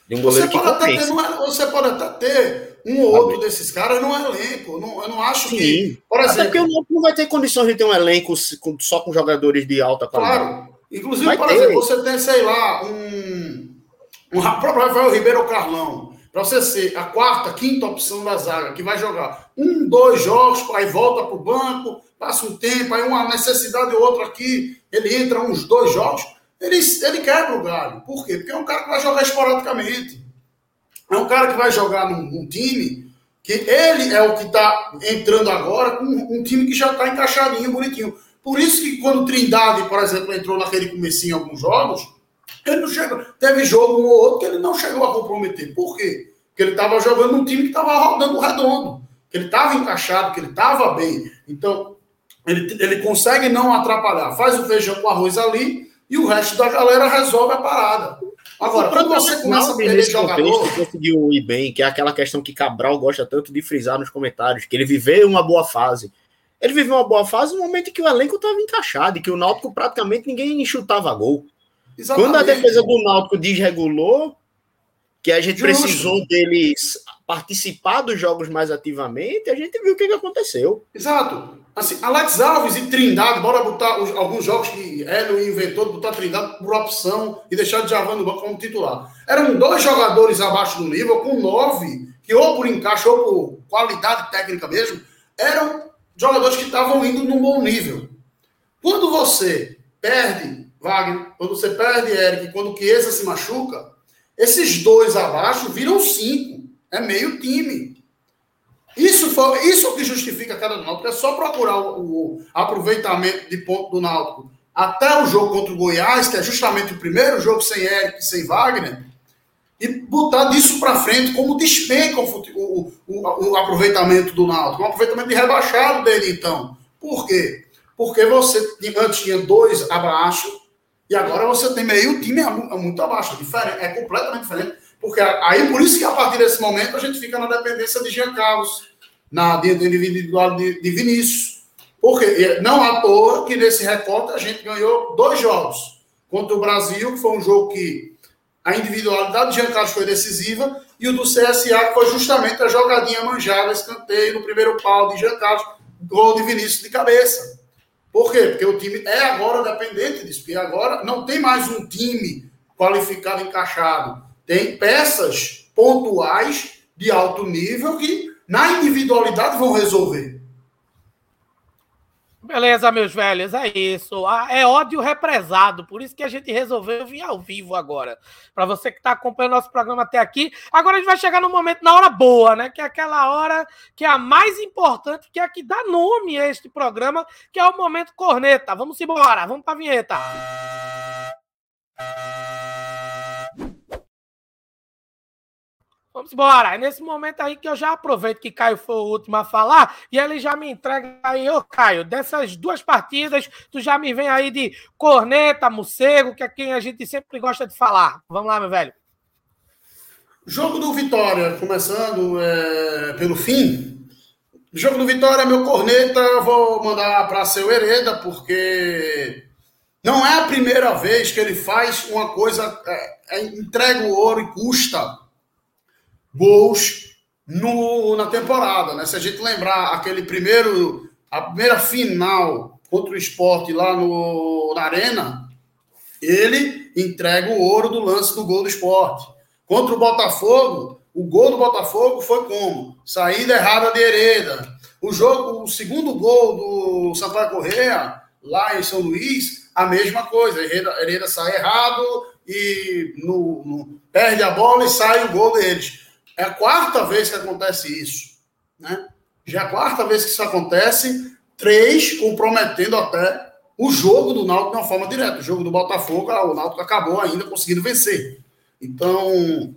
B: De um goleiro você que pode ter, Você pode até ter um ou outro desses caras no elenco. Eu não, eu não acho Sim. que.
C: Por exemplo, Até porque o não vai ter condições de ter um elenco só com jogadores de alta
B: qualidade. Claro. Inclusive, vai por ter. exemplo, você tem, sei lá, um. Um próprio Rafael Ribeiro ou Carlão. Para você ser a quarta, quinta opção da zaga, que vai jogar um, dois jogos, aí volta para o banco, passa um tempo, aí uma necessidade ou outra aqui, ele entra uns dois jogos. ele, ele quebra o galho. Por quê? Porque é um cara que vai jogar esporadicamente. É um cara que vai jogar num, num time que ele é o que está entrando agora com um time que já está encaixadinho, bonitinho. Por isso que quando Trindade, por exemplo, entrou naquele comecinho em alguns jogos, ele não chegou. Teve jogo um ou outro que ele não chegou a comprometer. Por quê? Porque ele estava jogando num time que estava rodando redondo, que ele estava encaixado, que ele estava bem. Então, ele, ele consegue não atrapalhar. Faz o feijão com arroz ali e o resto da galera resolve a parada. Agora, quando você começa a perder jogador...
C: Conseguiu ir bem, que é aquela questão que Cabral gosta tanto de frisar nos comentários, que ele viveu uma boa fase. Ele viveu uma boa fase no momento em que o elenco estava encaixado e que o Náutico praticamente ninguém chutava gol. Exatamente. Quando a defesa do Náutico desregulou, que a gente Justo. precisou deles participar dos jogos mais ativamente, a gente viu o que, que aconteceu.
B: Exato. Assim, Alex Alves e Trindade, bora botar os, alguns jogos que Hélio inventou de botar Trindade por opção e deixar o Djavan no banco como titular. Eram dois jogadores abaixo do nível, com nove, que ou por encaixe ou por qualidade técnica mesmo, eram jogadores que estavam indo num bom nível. Quando você perde Wagner, quando você perde Eric, quando o Chiesa se machuca, esses dois abaixo viram cinco. É meio time. Isso, foi, isso que justifica a queda do Náutico. É só procurar o, o, aproveitamento de ponto do Náutico até o jogo contra o Goiás, que é justamente o primeiro jogo sem Eric, sem Wagner, e botar disso para frente como despenca o, o, aproveitamento do Náutico. Um aproveitamento de rebaixado dele, então. Por quê? Porque você antes tinha dois abaixo, e agora você tem meio time muito abaixo. Diferente, é completamente diferente. Porque aí, por isso que a partir desse momento, a gente fica na dependência de Jean Carlos, na de individual de, de Vinícius. Porque não à toa que nesse recorte a gente ganhou dois jogos. Contra o Brasil, que foi um jogo que a individualidade de Jean Carlos foi decisiva, e o do CSA, que foi justamente a jogadinha manjada, escanteio no primeiro pau de Jean Carlos, gol de Vinícius de cabeça. Por quê? Porque o time é agora dependente disso. Porque agora não tem mais um time qualificado, encaixado. Tem peças pontuais de alto nível que, na individualidade, vão resolver.
A: Beleza, meus velhos, é isso. Ah, é ódio represado, por isso que a gente resolveu vir ao vivo agora. Para você que está acompanhando nosso programa até aqui. Agora a gente vai chegar no momento, na hora boa, né? Que é aquela hora que é a mais importante, que é a que dá nome a este programa, que é o momento corneta. Vamos embora, vamos para a vinheta. Vamos embora. É nesse momento aí que eu já aproveito que Caio foi o último a falar e ele já me entrega aí, ô Caio, dessas duas partidas, tu já me vem aí de corneta, morcego, que é quem a gente sempre gosta de falar. Vamos lá, meu velho.
B: Jogo do Vitória, começando é, pelo fim. Jogo do Vitória, meu corneta, vou mandar para seu Hereda, porque não é a primeira vez que ele faz uma coisa, é, é, entrega o ouro e custa gols no, na temporada. Né? Se a gente lembrar aquele primeiro, a primeira final contra o esporte lá no, na Arena, ele entrega o ouro do lance do gol do esporte. Contra o Botafogo, o gol do Botafogo foi como? Saída errada de Hereda. O jogo, o segundo gol do Sampaio Correia, lá em São Luís, a mesma coisa. Hereda, Hereda sai errado e no, no, perde a bola e sai o gol deles. É a quarta vez que acontece isso. Né? Já é a quarta vez que isso acontece, três comprometendo até o jogo do Náutico de uma forma direta. O jogo do Botafogo, o Náutico acabou ainda conseguindo vencer. Então,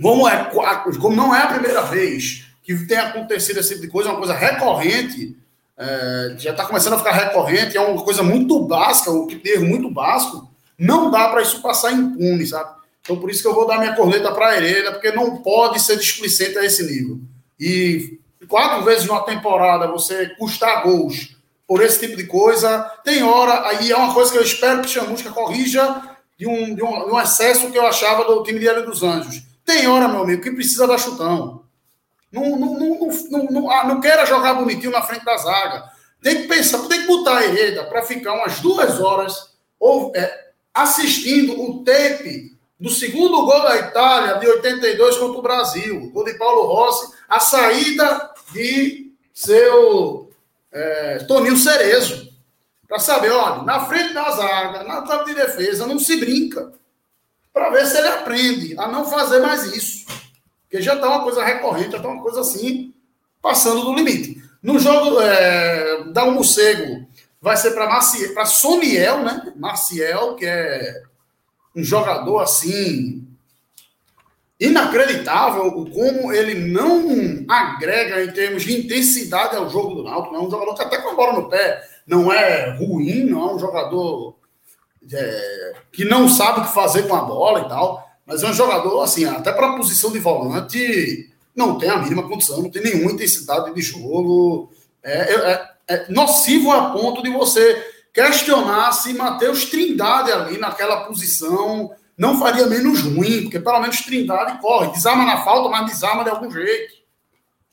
B: como, é, como não é a primeira vez que tem acontecido esse tipo de coisa, é uma coisa recorrente, é, já está começando a ficar recorrente, é uma coisa muito básica, um tipo de erro muito básico, não dá para isso passar impune, sabe? Então, por isso que eu vou dar minha corneta para a Hereda, porque não pode ser displicente a esse nível. E quatro vezes numa temporada você custar gols por esse tipo de coisa, tem hora, aí é uma coisa que eu espero que o Chamusca corrija de um, de, um, de um excesso que eu achava do time de Hélio dos Anjos. Tem hora, meu amigo, que precisa dar chutão. Não, não, não, não, não, ah, não queira jogar bonitinho na frente da zaga. Tem que pensar, tem que botar a Hereda para ficar umas duas horas ou, é, assistindo o tape do segundo gol da Itália de 82 contra o Brasil, gol de Paulo Rossi, a saída de seu é, Toninho Cerezo. para saber, olha, na frente da zaga, na campo de defesa, não se brinca. Para ver se ele aprende a não fazer mais isso. Porque já está uma coisa recorrente, já está uma coisa assim, passando do limite. No jogo é, da um morcego, vai ser para Soniel, né? Marciel, que é um jogador assim inacreditável como ele não agrega em termos de intensidade ao jogo do Náutico. É um jogador que até com a bola no pé não é ruim, não é um jogador é, que não sabe o que fazer com a bola e tal, mas é um jogador, assim, até para a posição de volante, não tem a mínima condição, não tem nenhuma intensidade de jogo. É, é, é nocivo a ponto de você questionar se Matheus Trindade ali naquela posição não faria menos ruim, porque pelo menos Trindade corre, desarma na falta, mas desarma de algum jeito.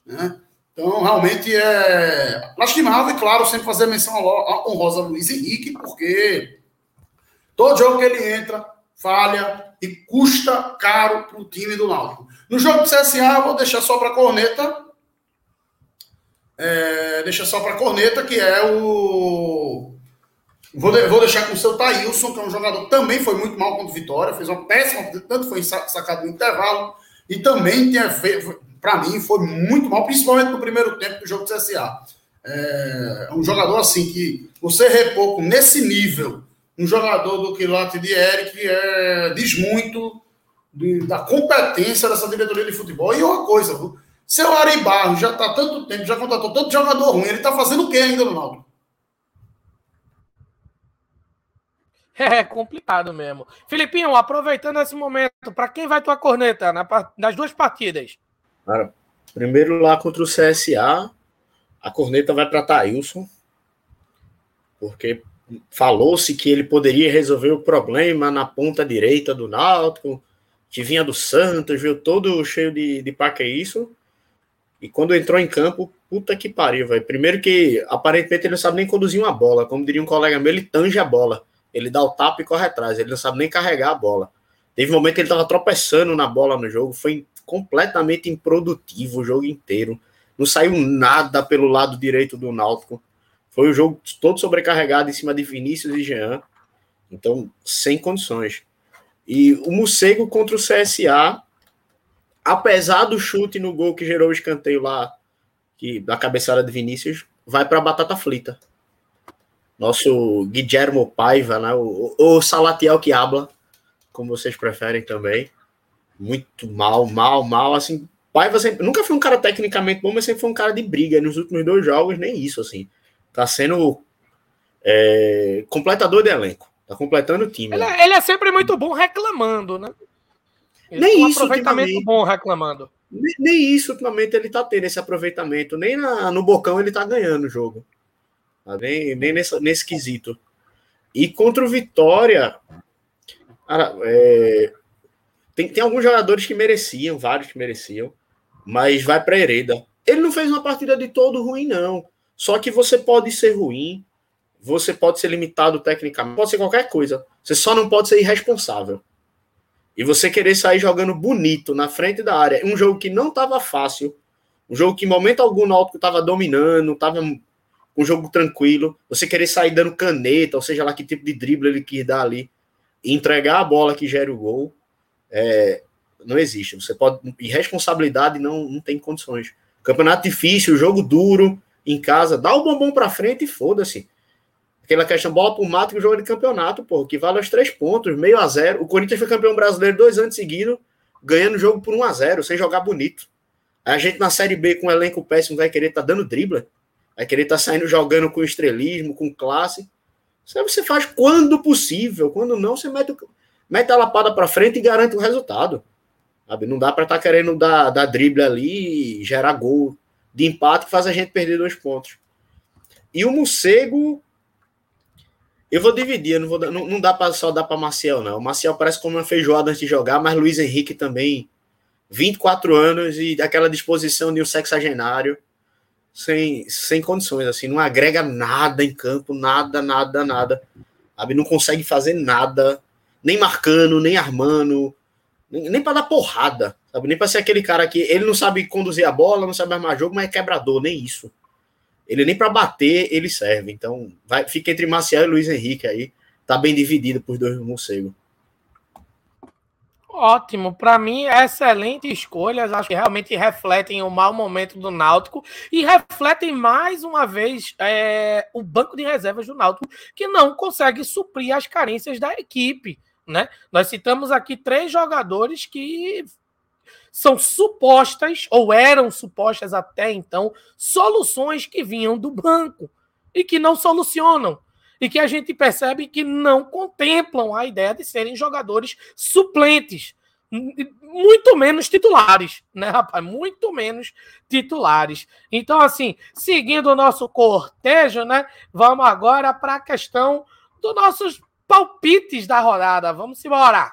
B: Né? Então, realmente é lastimável, e claro, sempre fazer menção honrosa a Luiz Henrique, porque todo jogo que ele entra, falha e custa caro para o time do Náutico. No jogo do CSA, eu vou deixar só para corneta. É, deixa só para corneta, que é o Vou, vou deixar com o seu Thailson, que é um jogador que também foi muito mal contra o Vitória, fez uma péssima, tanto foi sacado no intervalo, e também para mim, foi muito mal, principalmente no primeiro tempo do jogo do CSA. É, é um jogador assim que você repor nesse nível, um jogador do quilate de Eric é, diz muito de, da competência dessa diretoria de futebol. E uma coisa, seu Ari Barros já está tanto tempo, já contratou tanto jogador ruim, ele está fazendo o que ainda Náutico? [laughs]
A: É complicado mesmo. Filipinho, aproveitando esse momento, para quem vai tua corneta na, nas duas partidas?
C: Cara, primeiro lá contra o CSA, a corneta vai para Thailson, porque falou-se que ele poderia resolver o problema na ponta direita do Náutico, que vinha do Santos, viu todo cheio de, de isso. E quando entrou em campo, puta que pariu, velho. Primeiro que aparentemente ele não sabe nem conduzir uma bola. Como diria um colega meu, ele tange a bola. Ele dá o tapa e corre atrás. Ele não sabe nem carregar a bola. Teve um momento que ele tava tropeçando na bola no jogo. Foi completamente improdutivo o jogo inteiro. Não saiu nada pelo lado direito do Náutico. Foi o jogo todo sobrecarregado em cima de Vinícius e Jean. Então, sem condições. E o Morcego contra o CSA, apesar do chute no gol que gerou o escanteio lá, que, da cabeçada de Vinícius, vai para a batata frita nosso Guillermo Paiva, né? O, o Salatiel que habla, como vocês preferem também. Muito mal, mal, mal. Assim, Paiva sempre, nunca foi um cara tecnicamente bom, mas sempre foi um cara de briga. nos últimos dois jogos, nem isso, assim. Tá sendo é, completador de elenco. Tá completando o time.
A: Ele, é, ele, é sempre muito bom reclamando, né? Ele nem um isso. aproveitamento bom reclamando.
C: Nem, nem, isso, ultimamente, ele tá tendo esse aproveitamento. Nem na, no Bocão ele tá ganhando o jogo. Tá? Nem, nem nesse, nesse quesito. E contra o Vitória, cara, é, tem, tem alguns jogadores que mereciam, vários que mereciam, mas vai para Hereda. Ele não fez uma partida de todo ruim, não. Só que você pode ser ruim, você pode ser limitado tecnicamente, pode ser qualquer coisa. Você só não pode ser irresponsável. E você querer sair jogando bonito na frente da área, um jogo que não estava fácil, um jogo que em momento algum o Náutico estava dominando, estava um jogo tranquilo, você querer sair dando caneta, ou seja lá que tipo de drible ele quis dar ali, e entregar a bola que gera o gol, é, não existe. Você pode. Irresponsabilidade não, não tem condições. Campeonato difícil, jogo duro, em casa, dá o bombom pra frente e foda-se. Aquela questão, bola pro mato e jogo de campeonato, pô, que vale os três pontos, meio a zero. O Corinthians foi campeão brasileiro dois anos seguidos, ganhando o jogo por um a zero, sem jogar bonito. A gente na Série B com um elenco péssimo vai querer tá dando drible. Vai querer estar tá saindo jogando com estrelismo, com classe. Você faz quando possível. Quando não, você mete, mete a lapada para frente e garante o resultado. Sabe? Não dá para estar tá querendo dar, dar drible ali e gerar gol de empate que faz a gente perder dois pontos. E o Morcego, eu vou dividir, não, vou, não, não dá para só dar para Marcial, não. O Marcial parece como uma feijoada antes de jogar, mas Luiz Henrique também, 24 anos e aquela disposição de um sexagenário sem, sem condições, assim, não agrega nada em campo, nada, nada, nada. Sabe? Não consegue fazer nada, nem marcando, nem armando, nem, nem para dar porrada, sabe? Nem para ser aquele cara que ele não sabe conduzir a bola, não sabe armar jogo, mas é quebrador, nem isso. Ele nem para bater ele serve. Então, vai, fica entre Marcial e Luiz Henrique aí. Tá bem dividido por dois morcegos.
A: Ótimo, para mim, excelente escolhas. Acho que realmente refletem o mau momento do Náutico e refletem mais uma vez é, o banco de reservas do Náutico, que não consegue suprir as carências da equipe. Né? Nós citamos aqui três jogadores que são supostas, ou eram supostas até então, soluções que vinham do banco e que não solucionam e que a gente percebe que não contemplam a ideia de serem jogadores suplentes, muito menos titulares, né, rapaz? Muito menos titulares. Então, assim, seguindo o nosso cortejo, né? Vamos agora para a questão dos nossos palpites da rodada. Vamos embora!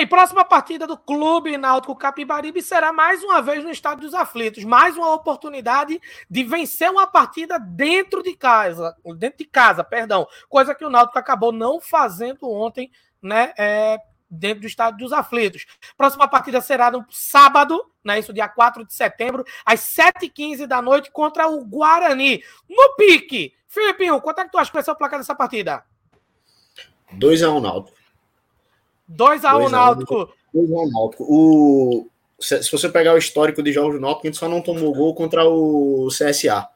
A: Bem, próxima partida do Clube Náutico Capibaribe será mais uma vez no Estádio dos Aflitos. Mais uma oportunidade de vencer uma partida dentro de casa, dentro de casa, perdão. Coisa que o Náutico acabou não fazendo ontem, né? É, dentro do Estádio dos Aflitos. Próxima partida será no sábado, né, isso dia 4 de setembro, às 7h15 da noite, contra o Guarani. No pique! Filipinho, quanto é que tu acha que vai ser o placar dessa partida?
C: 2x1 um, Náutico.
A: 2x1 Náutico.
C: 2x1 Náutico. O... Se, se, você pegar o histórico de jogos do Náutico, a gente só não tomou gol contra o CSA.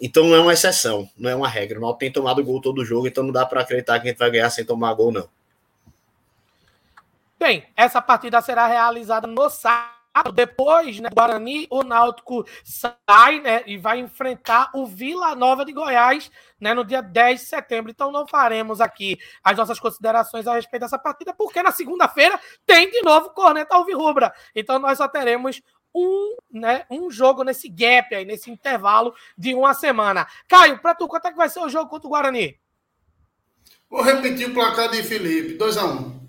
C: Então não é uma exceção, não é uma regra. O Náutico tem tomado gol todo jogo, então não dá para acreditar que a gente vai ganhar sem tomar gol, não.
A: Bem, essa partida será realizada no sábado depois, né, Guarani, o Náutico sai, né, e vai enfrentar o Vila Nova de Goiás, né, no dia 10 de setembro. Então não faremos aqui as nossas considerações a respeito dessa partida, porque na segunda-feira tem de novo Corneta Alvirrubra. Então nós só teremos um, né, um jogo nesse gap aí, nesse intervalo de uma semana. Caio, para tu, quanto é que vai ser o jogo contra o Guarani?
B: Vou repetir o placar de Felipe, 2x1.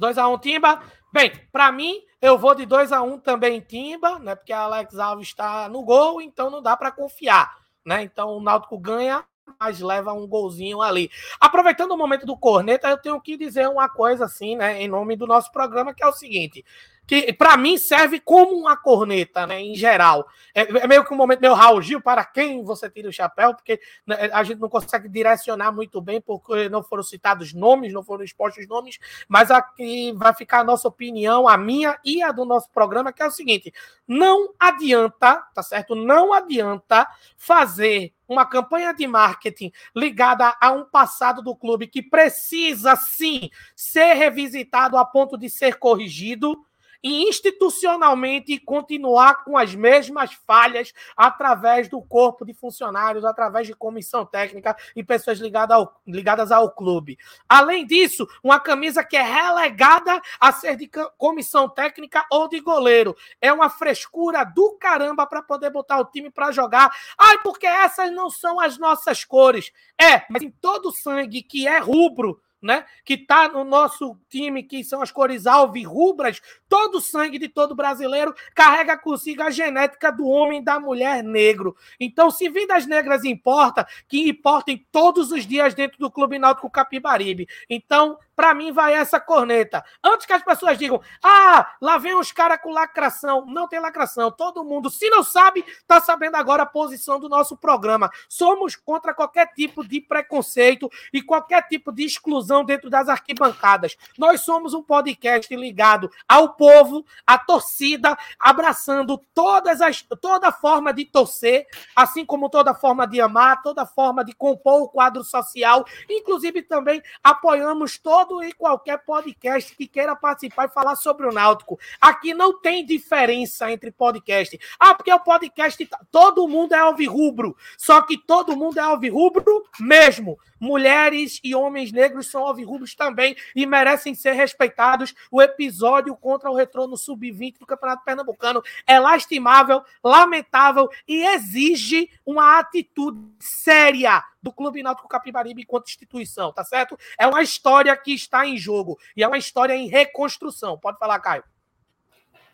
A: 2x1 um, Timba. Bem, para mim, eu vou de 2 a 1 um também em Timba, né? Porque a Alex Alves está no gol, então não dá para confiar, né? Então o Náutico ganha, mas leva um golzinho ali. Aproveitando o momento do corneta, eu tenho que dizer uma coisa assim, né, em nome do nosso programa, que é o seguinte: que para mim serve como uma corneta, né, em geral. É, é, meio que um momento meu Raul Gil, para quem você tira o chapéu, porque né, a gente não consegue direcionar muito bem, porque não foram citados nomes, não foram expostos nomes, mas aqui vai ficar a nossa opinião, a minha e a do nosso programa, que é o seguinte: não adianta, tá certo? Não adianta fazer uma campanha de marketing ligada a um passado do clube que precisa sim ser revisitado a ponto de ser corrigido e institucionalmente continuar com as mesmas falhas através do corpo de funcionários, através de comissão técnica e pessoas ligadas ao, ligadas ao clube. Além disso, uma camisa que é relegada a ser de comissão técnica ou de goleiro. É uma frescura do caramba para poder botar o time para jogar. Ai, porque essas não são as nossas cores. É, mas em todo sangue que é rubro, né? Que está no nosso time, que são as cores alves rubras, todo o sangue de todo brasileiro carrega consigo a genética do homem e da mulher negro. Então, se vidas negras importa, que importem todos os dias dentro do Clube Náutico Capibaribe. Então, para mim, vai essa corneta. Antes que as pessoas digam, ah, lá vem os caras com lacração. Não tem lacração. Todo mundo, se não sabe, está sabendo agora a posição do nosso programa. Somos contra qualquer tipo de preconceito e qualquer tipo de exclusão dentro das arquibancadas. Nós somos um podcast ligado ao povo, à torcida, abraçando todas as, toda forma de torcer, assim como toda forma de amar, toda forma de compor o quadro social. Inclusive, também apoiamos todo todo e qualquer podcast que queira participar e falar sobre o Náutico. Aqui não tem diferença entre podcast. Ah, porque o podcast, todo mundo é alvirrubro. Só que todo mundo é alvirrubro mesmo. Mulheres e homens negros são alvirrubros também e merecem ser respeitados. O episódio contra o retorno sub-20 do Campeonato Pernambucano é lastimável, lamentável e exige uma atitude séria do Clube Náutico Capibaribe enquanto instituição, tá certo? É uma história que está em jogo e é uma história em reconstrução. Pode falar, Caio.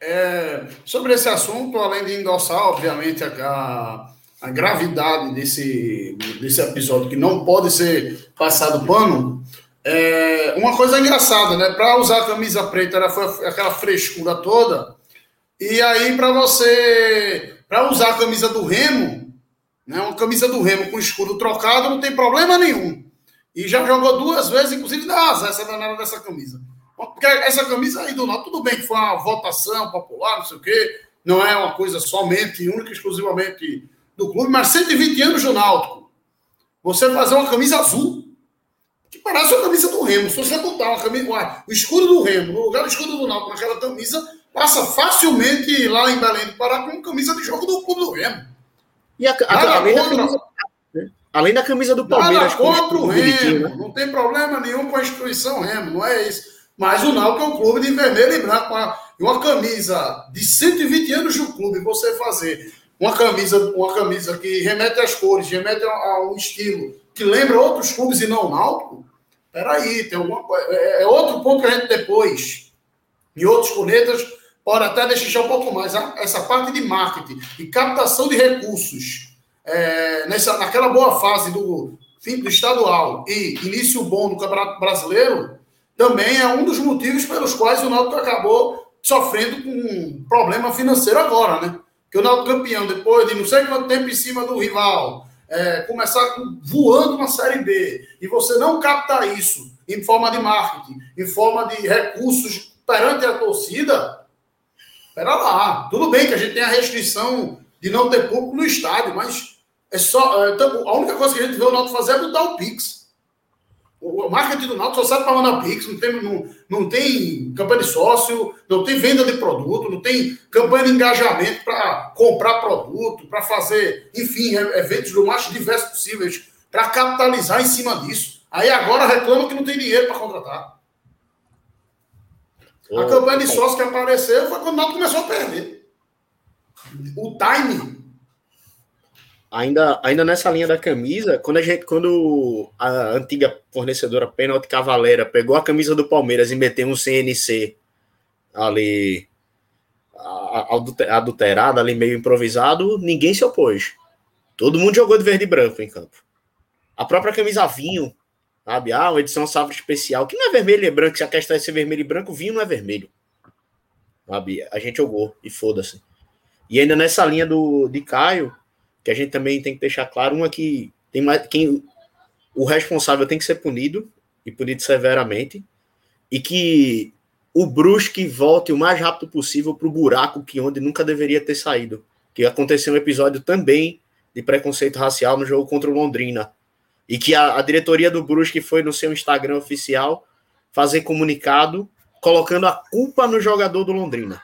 B: É, sobre esse assunto, além de endossar, obviamente, a, a gravidade desse, desse episódio, que não pode ser passado pano, é, uma coisa engraçada, né? Para usar a camisa preta, era, foi aquela frescura toda, e aí para você, para usar a camisa do Remo, né? Uma camisa do Remo com escudo trocado, não tem problema nenhum. E já jogou duas vezes, inclusive dá azar essa danada dessa camisa. Porque essa camisa aí do Náutico, tudo bem que foi uma votação popular, não sei o quê, não é uma coisa somente, única exclusivamente do clube, mas 120 anos do Náutico. Você fazer uma camisa azul, que parece uma camisa do Remo. Se você botar uma camisa, o escudo do Remo no lugar do escudo do Náutico naquela camisa, passa facilmente lá em Belém do Pará com camisa de jogo do clube do Remo.
C: E a, a, além, da camisa, além da camisa do Palmeiras.
B: contra o Remo. Né? Não tem problema nenhum com a instituição Remo, não é isso. Mas o Náutico é um clube de vermelho e branco. Uma, uma camisa de 120 anos de um clube, você fazer uma camisa, uma camisa que remete às cores, remete a, a um estilo que lembra outros clubes e não o Náutico, peraí, tem alguma coisa. É, é, outro ponto que a gente depois, em outros cornetas, pode até deixar um pouco mais. Essa parte de marketing e captação de recursos é, nessa, naquela boa fase do fim do estadual e início bom do Campeonato Brasileiro, também é um dos motivos pelos quais o Náutico acabou sofrendo com um problema financeiro agora, né? Que o Náutico campeão, depois de não sei quanto tempo em cima do rival, é, começar voando na Série B, e você não captar isso em forma de marketing, em forma de recursos perante a torcida, espera lá. Tudo bem que a gente tem a restrição de não ter público no estádio, mas é só. É, então, a única coisa que a gente vê o Náutico fazer é botar o Pix. O marketing do Náutico só serve para mandar Pix, não tem, não, não tem campanha de sócio, não tem venda de produto, não tem campanha de engajamento para comprar produto, para fazer, enfim, eventos do mais diversos possíveis, para capitalizar em cima disso. Aí agora reclama que não tem dinheiro para contratar. A campanha de sócio que apareceu foi quando o Náutico começou a perder. O timing
C: Ainda, ainda nessa linha da camisa, quando a gente, quando a antiga fornecedora Penalty Cavaleira pegou a camisa do Palmeiras e meteu um CNC ali adulterado, ali meio improvisado, ninguém se opôs. Todo mundo jogou de verde e branco em campo. A própria camisa vinho, sabe? Ah, uma edição safra especial, que não é vermelho e branco, se a questão é ser vermelho e branco, vinho não é vermelho. Sabe? A gente jogou e foda-se. E ainda nessa linha do, de Caio, que a gente também tem que deixar claro, uma que tem mais, quem o responsável tem que ser punido e punido severamente, e que o Brusque volte o mais rápido possível para o buraco que onde nunca deveria ter saído. Que aconteceu um episódio também de preconceito racial no jogo contra o Londrina. E que a, a diretoria do Brusque foi no seu Instagram oficial fazer comunicado colocando a culpa no jogador do Londrina.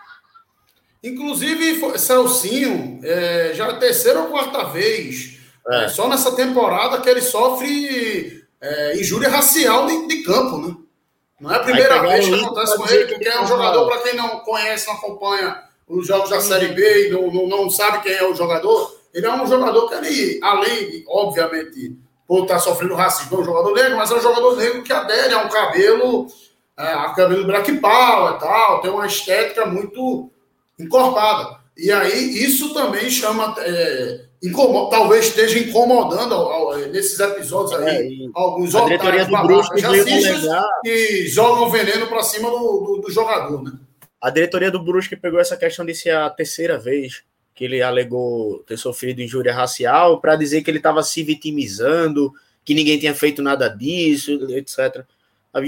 B: Inclusive, Celcinho, é, já é a terceira ou quarta vez, é. É, só nessa temporada que ele sofre é, injúria racial de, de, campo, né? Não é a primeira vez que acontece com ele, porque é um jogador, para quem não conhece, não acompanha os jogos da Série B e não, não, não, sabe quem é o jogador, ele é um jogador que ele, além de, obviamente, por estar sofrendo racismo, é um jogador negro, mas é um jogador negro que adere a um cabelo, é, a cabelo black power e tal, tem uma estética muito encorpada. E aí isso também chama. É, incomoda, talvez esteja incomodando ao, ao, nesses episódios aí é, alguns
C: do Brusque
B: que jogam veneno para cima do, do, do, jogador, né?
C: A diretoria do Brusque pegou essa questão de ser a terceira vez que ele alegou ter sofrido injúria racial para dizer que ele estava se vitimizando, que ninguém tinha feito nada disso, etc.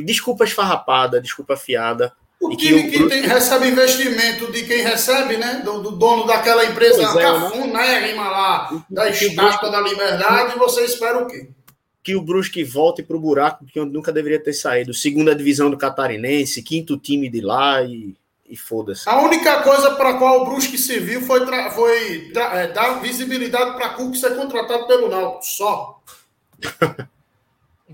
C: Desculpa esfarrapada, desculpa fiada.
B: O time que, tem, recebe investimento de quem recebe, né? Do, do dono daquela empresa é, cafunérrima né? lá, da Estátua da Liberdade, e você espera o quê?
C: Que o Brusque volte para o buraco que nunca deveria ter saído. Segunda divisão do Catarinense, quinto time de lá e, e foda-se.
B: A única coisa para qual o Brusque serviu foi, foi é, dar visibilidade para Cook ser contratado pelo Náutico, só. [laughs]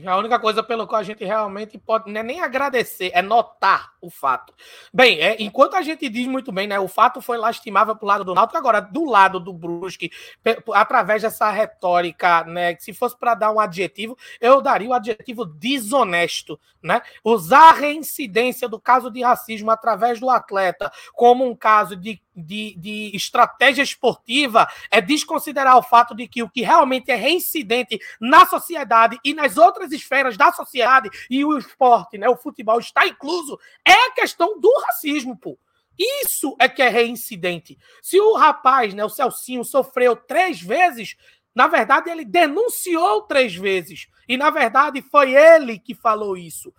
A: A única coisa pelo qual a gente realmente pode não é nem agradecer, é notar o fato. Bem, é, enquanto a gente diz muito bem, né? O fato foi lastimável pro lado do Náutico, agora do lado do Brusque, através dessa retórica, né? Se fosse para dar um adjetivo, eu daria o adjetivo desonesto, né? Usar a reincidência do caso de racismo através do atleta como um caso de de, de, estratégia esportiva é desconsiderar o fato de que o que realmente é reincidente na sociedade e nas outras esferas da sociedade e o esporte, né, o futebol está incluso, é a questão do racismo, pô. Isso é que é reincidente. Se o rapaz, né, o Celcinho, sofreu três vezes, na verdade ele denunciou três vezes. E na verdade foi ele que falou isso.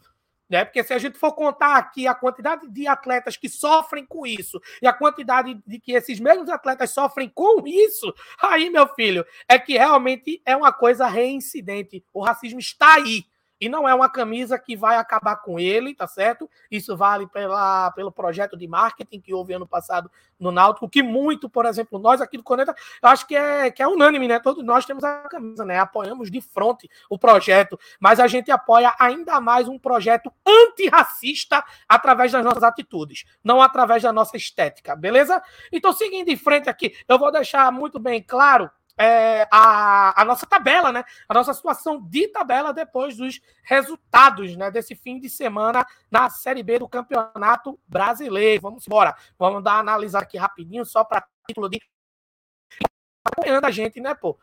A: Né? Porque se a gente for contar aqui a quantidade de atletas que sofrem com isso e a quantidade de que esses mesmos atletas sofrem com isso, aí, meu filho, é que realmente é uma coisa reincidente. O racismo está aí. E não é uma camisa que vai acabar com ele, tá certo? Isso vale pela, pelo projeto de marketing que houve ano passado no Náutico, que muito, por exemplo, nós aqui do Coneta, eu acho que é, que é unânime, né? Todos nós temos a camisa, né? Apoiamos de frente o projeto, mas a gente apoia ainda mais um projeto antirracista através das nossas atitudes, não através da nossa estética, beleza? Então, seguindo em frente aqui, eu vou deixar muito bem claro é, a, a, nossa tabela, né? A nossa situação de tabela depois dos resultados né, desse fim de semana na Série B do Campeonato Brasileiro. Vamos embora. Vamos dar analisar aqui rapidinho, só para título de. Acompanhando a gente, né, pô?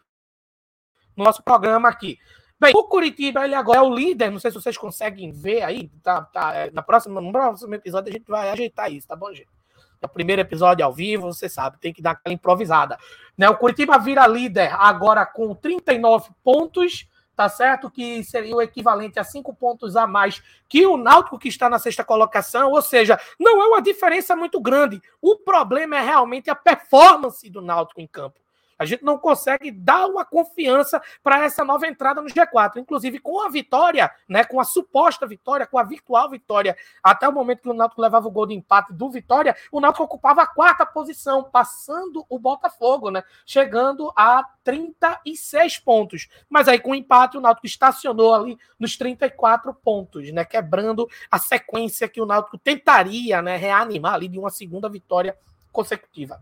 A: No nosso programa aqui. Bem, o Curitiba ele agora é o líder. Não sei se vocês conseguem ver aí. Tá, tá, é, na próxima, no próximo episódio a gente vai ajeitar isso, tá bom, gente? É o primeiro episódio ao vivo, você sabe, tem que dar aquela improvisada. Né? O Curitiba vira líder agora com 39 pontos, tá certo? Que seria o equivalente a cinco pontos a mais que o Náutico que está na sexta colocação, ou seja, não é uma diferença muito grande. O problema é realmente a performance do Náutico em campo. A gente não consegue dar uma confiança para essa nova entrada no G4. Inclusive, com a vitória, né, com a suposta vitória, com a virtual vitória, até o momento que o Náutico levava o gol de empate do Vitória, o Náutico ocupava a quarta posição, passando o Botafogo, né, chegando a 36 pontos. Mas aí, com o empate, o Náutico estacionou ali nos 34 pontos, né, quebrando a sequência que o Náutico tentaria né, reanimar ali de uma segunda vitória consecutiva.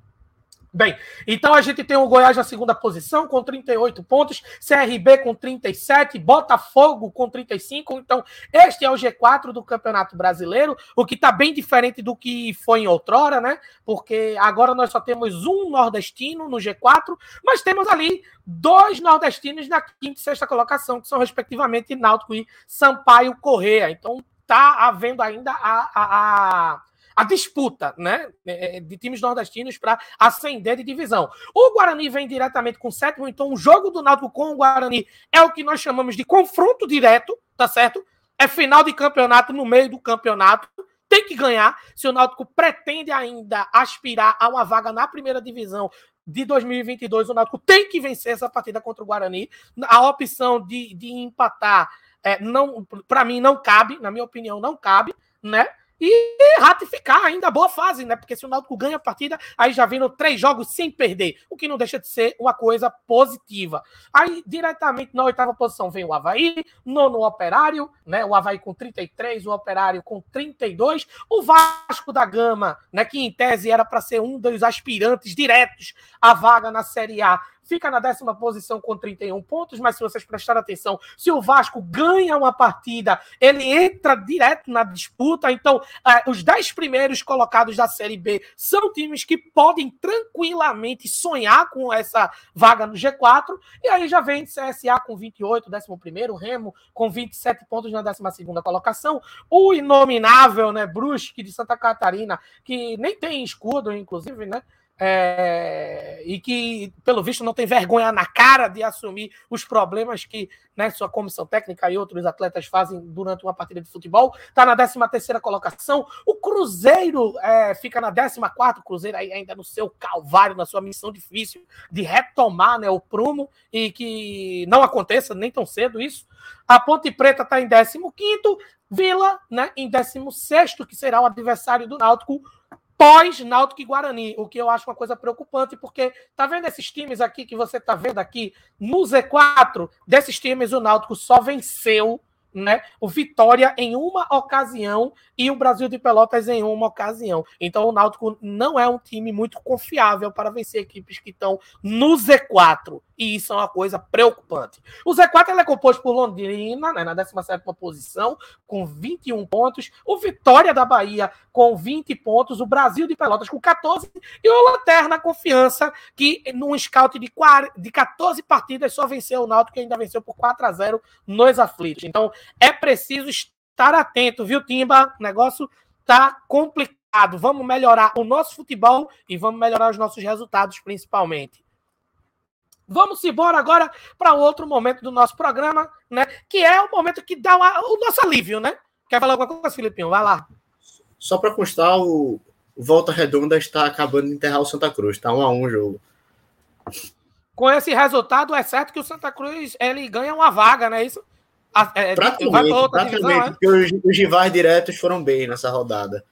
A: Bem, então a gente tem o Goiás na segunda posição com 38 pontos, CRB com 37, Botafogo com 35. Então, este é o G4 do Campeonato Brasileiro, o que está bem diferente do que foi em outrora, né? Porque agora nós só temos um nordestino no G4, mas temos ali dois nordestinos na quinta e sexta colocação, que são respectivamente Náutico e Sampaio Correia. Então, tá havendo ainda a, a, a a disputa né, é, é, de times nordestinos para ascender de divisão. O Guarani vem diretamente com o sétimo, então o jogo do Náutico com o Guarani é o que nós chamamos de confronto direto, tá certo? É final de campeonato no meio do campeonato. Tem que ganhar. Se o Náutico pretende ainda aspirar a uma vaga na primeira divisão de 2022, o Náutico tem que vencer essa partida contra o Guarani. A opção de, de empatar, é, não, para mim, não cabe, na minha opinião, não cabe, né? E ratificar ainda a boa fase, né? Porque se o Náutico ganha a partida, aí já vindo três jogos sem perder, o que não deixa de ser uma coisa positiva. Aí, diretamente na oitava posição, vem o Havaí, nono Operário, né? O Havaí com 33, o Operário com 32, o Vasco da Gama, né? Que em tese era para ser um dos aspirantes diretos à vaga na Série A, fica na décima posição com 31 pontos, mas se vocês prestarem atenção, se o Vasco ganha uma partida, ele entra direto na disputa. Então, uh, os 10 primeiros colocados da Série B são times que podem tranquilamente sonhar com essa vaga no G4. E aí já vem CSA com 28, 11, Remo com 27 pontos na 12 colocação. O inominável, né, Brusque de Santa Catarina, que nem tem escudo, inclusive, né? É, e que, pelo visto, não tem vergonha na cara de assumir os problemas que né, sua comissão técnica e outros atletas fazem durante uma partida de futebol. Está na 13 terceira colocação. O Cruzeiro é, fica na 14 quarta. O Cruzeiro ainda no seu calvário, na sua missão difícil de retomar né, o prumo e que não aconteça nem tão cedo isso. A Ponte Preta está em 15 quinto. Vila né, em 16 que será o adversário do Náutico pós Náutico e Guarani, o que eu acho uma coisa preocupante, porque tá vendo esses times aqui que você tá vendo aqui? No Z4, desses times o Náutico só venceu né, o Vitória em uma ocasião e o Brasil de Pelotas em uma ocasião. Então o Náutico não é um time muito confiável para vencer equipes que estão no Z4. E isso é uma coisa preocupante. O Z4 é composto por Londrina, né, na 17 posição, com 21 pontos. O Vitória da Bahia com 20 pontos. O Brasil de Pelotas com 14. E o Lanterna Confiança, que num scout de, 40, de 14 partidas só venceu o Náutico, que ainda venceu por 4 a 0 nos aflitos. Então é preciso estar atento, viu, Timba? O negócio tá complicado. Vamos melhorar o nosso futebol e vamos melhorar os nossos resultados, principalmente. Vamos embora agora para outro momento do nosso programa, né? Que é o momento que dá o nosso alívio, né? Quer falar alguma coisa, Filipinho? Vai lá.
C: Só para constar, o Volta Redonda está acabando de enterrar o Santa Cruz. Tá um a um o jogo.
A: Com esse resultado, é certo que o Santa Cruz ele ganha uma vaga, não é isso?
C: É, praticamente, vai para outra divisão, é? porque os, os rivais diretos foram bem nessa rodada.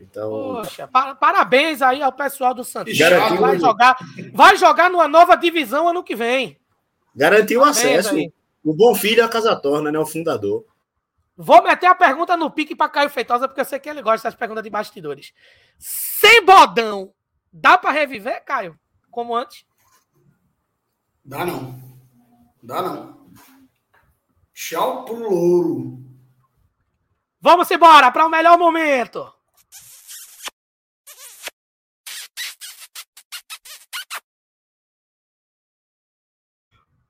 C: Então...
A: Poxa, parabéns aí ao pessoal do Santos. Vai jogar, vai jogar numa nova divisão ano que vem.
C: Garantiu o acesso. Aí. O Bom Filho é a Casa Torna, né? O fundador.
A: Vou meter a pergunta no pique para Caio Feitosa, porque eu sei que ele gosta dessas perguntas de bastidores. Sem bodão, dá para reviver, Caio? Como antes?
B: Dá não. Dá não. Tchau pro louro.
A: Vamos embora para o melhor momento.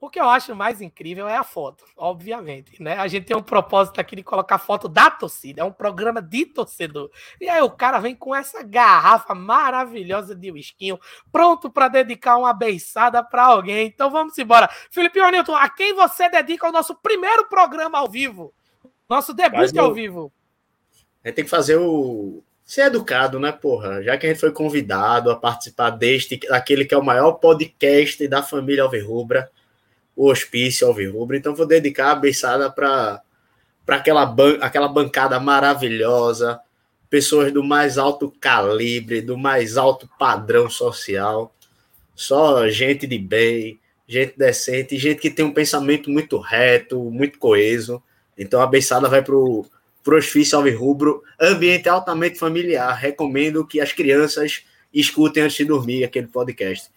A: O que eu acho mais incrível é a foto, obviamente, né? A gente tem um propósito aqui de colocar foto da torcida, é um programa de torcedor. E aí o cara vem com essa garrafa maravilhosa de whiskinho, pronto para dedicar uma beiçada para alguém. Então vamos embora. Felipe Newton, a quem você dedica o nosso primeiro programa ao vivo? Nosso debut ao vivo.
C: A gente tem que fazer o ser educado, né, porra? Já que a gente foi convidado a participar deste, daquele que é o maior podcast da família Alvirrubra o hospício Alvirrubro, então vou dedicar a beiçada para aquela, ban aquela bancada maravilhosa, pessoas do mais alto calibre, do mais alto padrão social, só gente de bem, gente decente, gente que tem um pensamento muito reto, muito coeso. Então a beiçada vai para o hospício Alvirrubro, ambiente altamente familiar. Recomendo que as crianças escutem antes de dormir aquele podcast.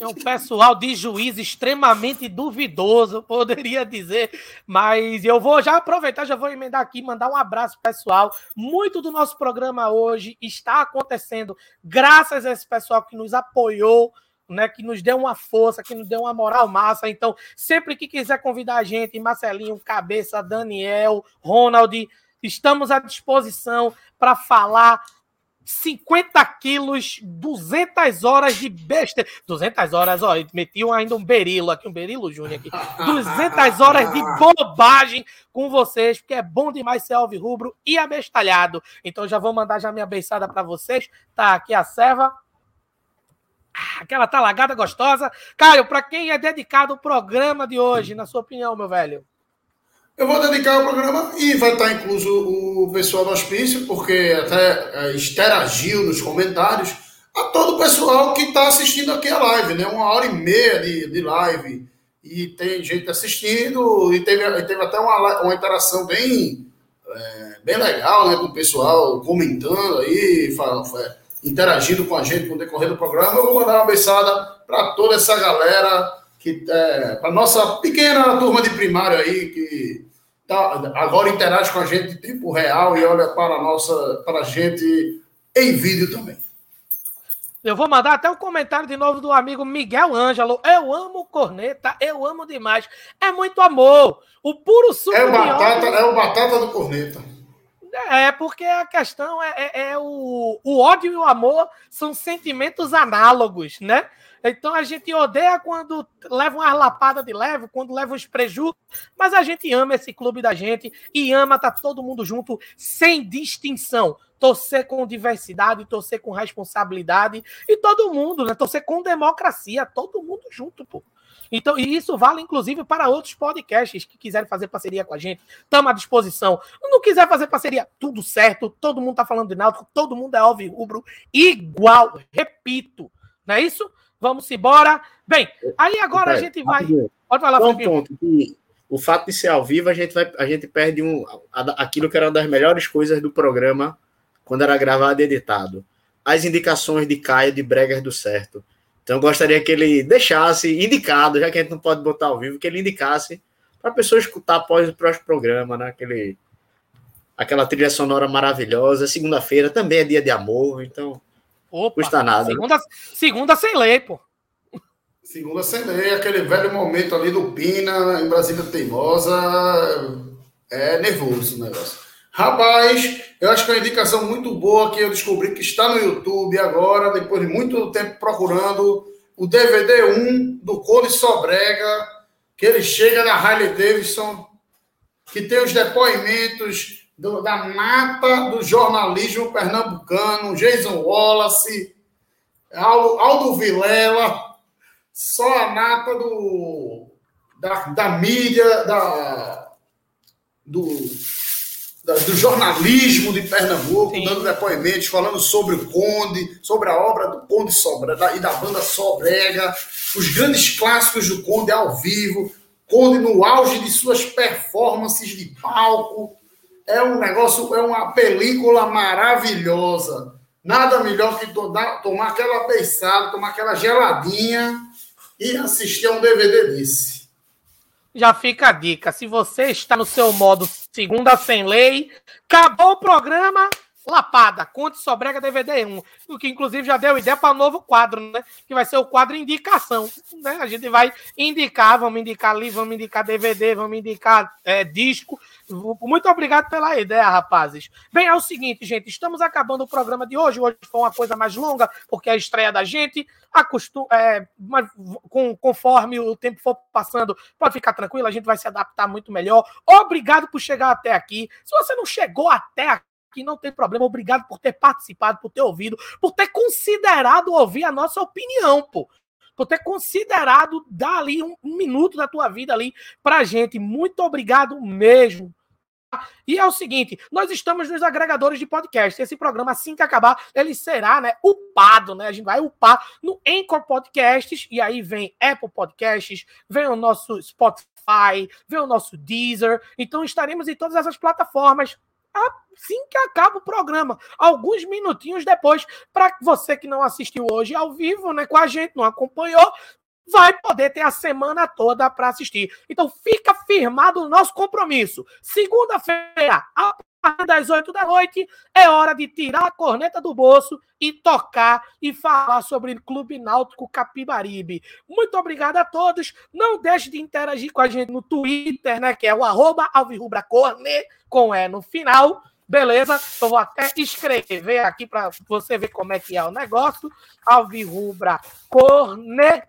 A: É um pessoal de juízo extremamente duvidoso, poderia dizer, mas eu vou já aproveitar, já vou emendar aqui, mandar um abraço pessoal. Muito do nosso programa hoje está acontecendo graças a esse pessoal que nos apoiou, né, que nos deu uma força, que nos deu uma moral massa. Então, sempre que quiser convidar a gente, Marcelinho, Cabeça, Daniel, Ronald, estamos à disposição para falar 50 quilos, 200 horas de besta. 200 horas, ó, meti ainda um berilo aqui, um berilo júnior aqui. [laughs] 200 horas de bobagem com vocês, porque é bom demais ser rubro e abestalhado. Então já vou mandar já minha beiçada para vocês. Tá aqui a serva. Ah, aquela talagada gostosa. Caio, para quem é dedicado o programa de hoje, na sua opinião, meu velho?
B: Eu vou dedicar o programa e vai estar incluso o pessoal do hospício, porque até é, interagiu nos comentários, a todo o pessoal que está assistindo aqui a live, né? Uma hora e meia de, de live. E tem gente assistindo, e teve, teve até uma, uma interação bem, é, bem legal, né? Com o pessoal comentando aí, falando, interagindo com a gente no decorrer do programa. Eu vou mandar uma beijada para toda essa galera que é, para nossa pequena turma de primário aí que tá, agora interage com a gente em tempo real e olha para a nossa, para a gente em vídeo também.
A: Eu vou mandar até um comentário de novo do amigo Miguel Ângelo. Eu amo corneta, eu amo demais. É muito amor. O puro suco
B: é batata, É o batata do corneta.
A: É, porque a questão é, é, é, o, o ódio e o amor são sentimentos análogos, né? Então a gente odeia quando leva uma lapada de leve, quando leva uns prejuízos, mas a gente ama esse clube da gente e ama estar tá todo mundo junto, sem distinção. Torcer com diversidade, torcer com responsabilidade e todo mundo, né? Torcer com democracia, todo mundo junto, pô. Então, e isso vale inclusive para outros podcasts que quiserem fazer parceria com a gente. Estamos à disposição. Não quiser fazer parceria, tudo certo. Todo mundo está falando de Náutico, todo mundo é alvo rubro igual. Repito, não é isso? Vamos embora. Bem, aí agora a gente vai.
C: Pode falar, um ponto que o fato de ser ao vivo, a gente, vai, a gente perde um, aquilo que era uma das melhores coisas do programa quando era gravado e editado. As indicações de Caio de Bregas do Certo. Então eu gostaria que ele deixasse indicado, já que a gente não pode botar ao vivo, que ele indicasse para a pessoa escutar após o próximo programa, né? Aquele, aquela trilha sonora maravilhosa. Segunda-feira também é dia de amor, então
A: Opa, custa nada. Segunda, né? segunda sem lei, pô.
B: Segunda sem lei, aquele velho momento ali do Pina, em Brasília Teimosa. É nervoso o negócio. Rapaz, eu acho que é uma indicação muito boa que eu descobri que está no YouTube agora, depois de muito tempo procurando, o DVD 1 do Cole Sobrega, que ele chega na Harley Davidson, que tem os depoimentos do, da mata do jornalismo pernambucano, Jason Wallace, Aldo, Aldo Vilela, só a nata do, da, da mídia, da, do do jornalismo de Pernambuco, Sim. dando depoimentos, falando sobre o Conde, sobre a obra do Conde Sobrega e da banda Sobrega, os grandes clássicos do Conde ao vivo, Conde no auge de suas performances de palco. É um negócio, é uma película maravilhosa. Nada melhor que tomar aquela beiçada, tomar aquela geladinha e assistir a um DVD desse.
A: Já fica a dica. Se você está no seu modo segunda sem lei, acabou o programa, Lapada, Conte Sobrega DVD 1, o que inclusive já deu ideia para o novo quadro, né? Que vai ser o quadro indicação. Né? A gente vai indicar, vamos indicar livro, vamos indicar DVD, vamos indicar é, disco. Muito obrigado pela ideia, rapazes. Bem, é o seguinte, gente, estamos acabando o programa de hoje. Hoje foi uma coisa mais longa, porque é a estreia da gente. Acostum, é, mas, com, conforme o tempo for passando, pode ficar tranquilo, a gente vai se adaptar muito melhor. Obrigado por chegar até aqui. Se você não chegou até aqui, que não tem problema. Obrigado por ter participado, por ter ouvido, por ter considerado ouvir a nossa opinião, pô. Por ter considerado dar ali um, um minuto da tua vida ali pra gente. Muito obrigado mesmo. E é o seguinte, nós estamos nos agregadores de podcast. Esse programa, assim que acabar, ele será, né, upado, né? A gente vai upar no Anchor Podcasts, e aí vem Apple Podcasts, vem o nosso Spotify, vem o nosso Deezer. Então estaremos em todas essas plataformas assim que acaba o programa, alguns minutinhos depois, para você que não assistiu hoje ao vivo, né, com a gente, não acompanhou, vai poder ter a semana toda para assistir. Então fica firmado o nosso compromisso. Segunda-feira, a partir das 8 da noite, é hora de tirar a corneta do bolso e tocar e falar sobre o Clube Náutico Capibaribe. Muito obrigado a todos. Não deixe de interagir com a gente no Twitter, né, que é o arroba alvirrubracorne, com E no final. Beleza? Eu vou até escrever aqui para você ver como é que é o negócio. Alvirrubra Corne.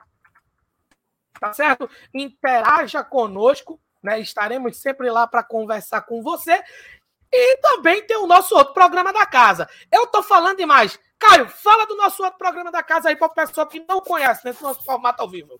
A: Tá certo? Interaja conosco, né? Estaremos sempre lá para conversar com você. E também tem o nosso outro programa da casa. Eu tô falando demais. Caio, fala do nosso outro programa da casa aí para o pessoal que não conhece nesse nosso formato ao vivo.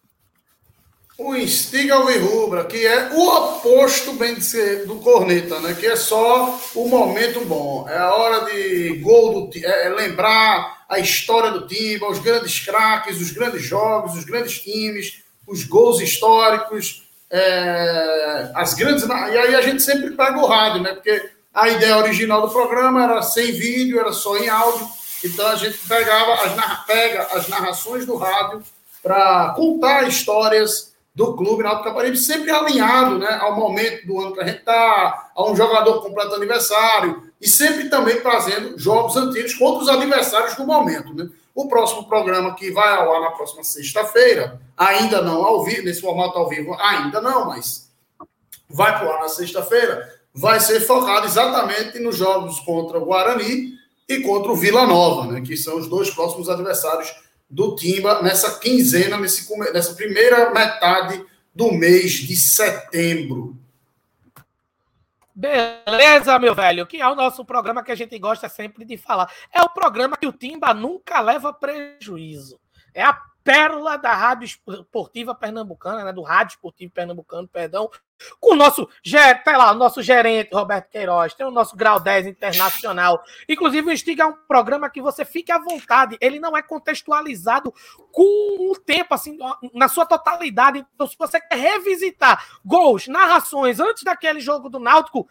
B: O Instiga Alvirrubra, que é o oposto, bem dizer, do Corneta, né? Que é só o momento bom. É a hora de gol do é, é lembrar a história do time, os grandes craques, os grandes jogos, os grandes times, os gols históricos, é, as grandes. E aí a gente sempre pega o rádio, né? Porque a ideia original do programa era sem vídeo, era só em áudio. Então a gente pegava as, pega as narrações do rádio para contar histórias do clube Náutico Caparibe, sempre alinhado né, ao momento do ano que a gente está, a um jogador completo aniversário, e sempre também trazendo jogos antigos contra os adversários do momento. Né? O próximo programa que vai ao ar na próxima sexta-feira, ainda não ao vivo, nesse formato ao vivo, ainda não, mas vai para o ar na sexta-feira, vai ser focado exatamente nos jogos contra o Guarani e contra o Vila Nova, né, que são os dois próximos adversários do Timba nessa quinzena, nesse, nessa primeira metade do mês de setembro.
A: Beleza, meu velho, que é o nosso programa que a gente gosta sempre de falar. É o programa que o Timba nunca leva prejuízo. É a pérola da Rádio Esportiva Pernambucana, né, do Rádio Esportivo Pernambucano, perdão, com o nosso, sei lá, o nosso gerente Roberto Queiroz, tem o nosso Grau 10 Internacional. Inclusive, o Instiga é um programa que você fique à vontade, ele não é contextualizado com o tempo, assim, na sua totalidade. Então, se você quer revisitar gols, narrações antes daquele jogo do Náutico,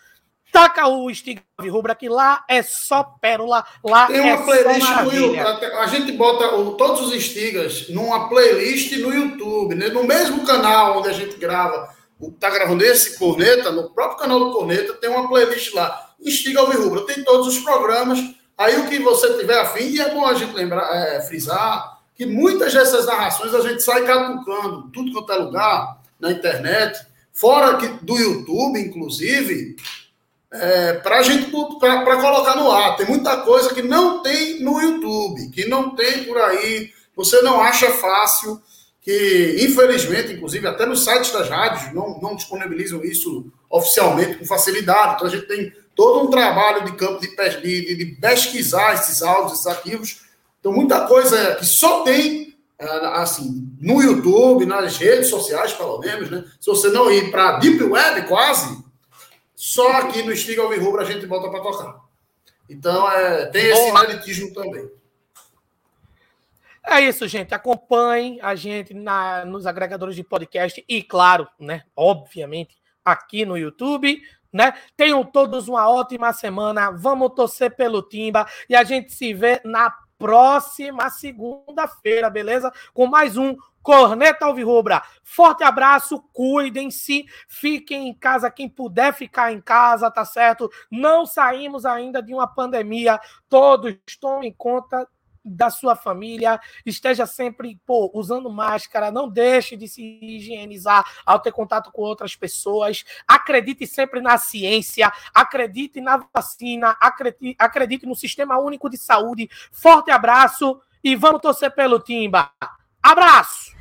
A: Taca o Stiga Rubra que lá é só pérola, lá
B: Tem
A: uma
B: é playlist no YouTube. A gente bota o, todos os Stigas numa playlist no YouTube, né? no mesmo canal onde a gente grava. O tá gravando esse Corneta, no próprio canal do Corneta, tem uma playlist lá. Stiga Rubra tem todos os programas. Aí o que você tiver afim, e é bom a gente lembrar, é, frisar, que muitas dessas narrações a gente sai catucando, tudo quanto é lugar, na internet, fora do YouTube, inclusive, é, para gente para colocar no ar. Tem muita coisa que não tem no YouTube, que não tem por aí. Você não acha fácil, que infelizmente, inclusive, até nos sites das rádios não, não disponibilizam isso oficialmente com facilidade. Então a gente tem todo um trabalho de campo de, de, de pesquisar esses áudios, esses arquivos. Então, muita coisa que só tem é, assim no YouTube, nas redes sociais, pelo menos, né? Se você não ir para a Deep Web, quase, só aqui no Estiga Alvirrubro a gente volta para tocar. Então, é, tem esse ineditismo também.
A: É isso, gente. Acompanhem a gente na, nos agregadores de podcast e, claro, né, obviamente, aqui no YouTube. Né? Tenham todos uma ótima semana. Vamos torcer pelo Timba e a gente se vê na próxima segunda-feira, beleza? Com mais um Corneta Alvirrubra. Forte abraço, cuidem-se, fiquem em casa quem puder ficar em casa, tá certo? Não saímos ainda de uma pandemia, todos tomem conta da sua família, esteja sempre pô, usando máscara, não deixe de se higienizar ao ter contato com outras pessoas, acredite sempre na ciência, acredite na vacina, acredite, acredite no Sistema Único de Saúde. Forte abraço e vamos torcer pelo Timba. Abraço!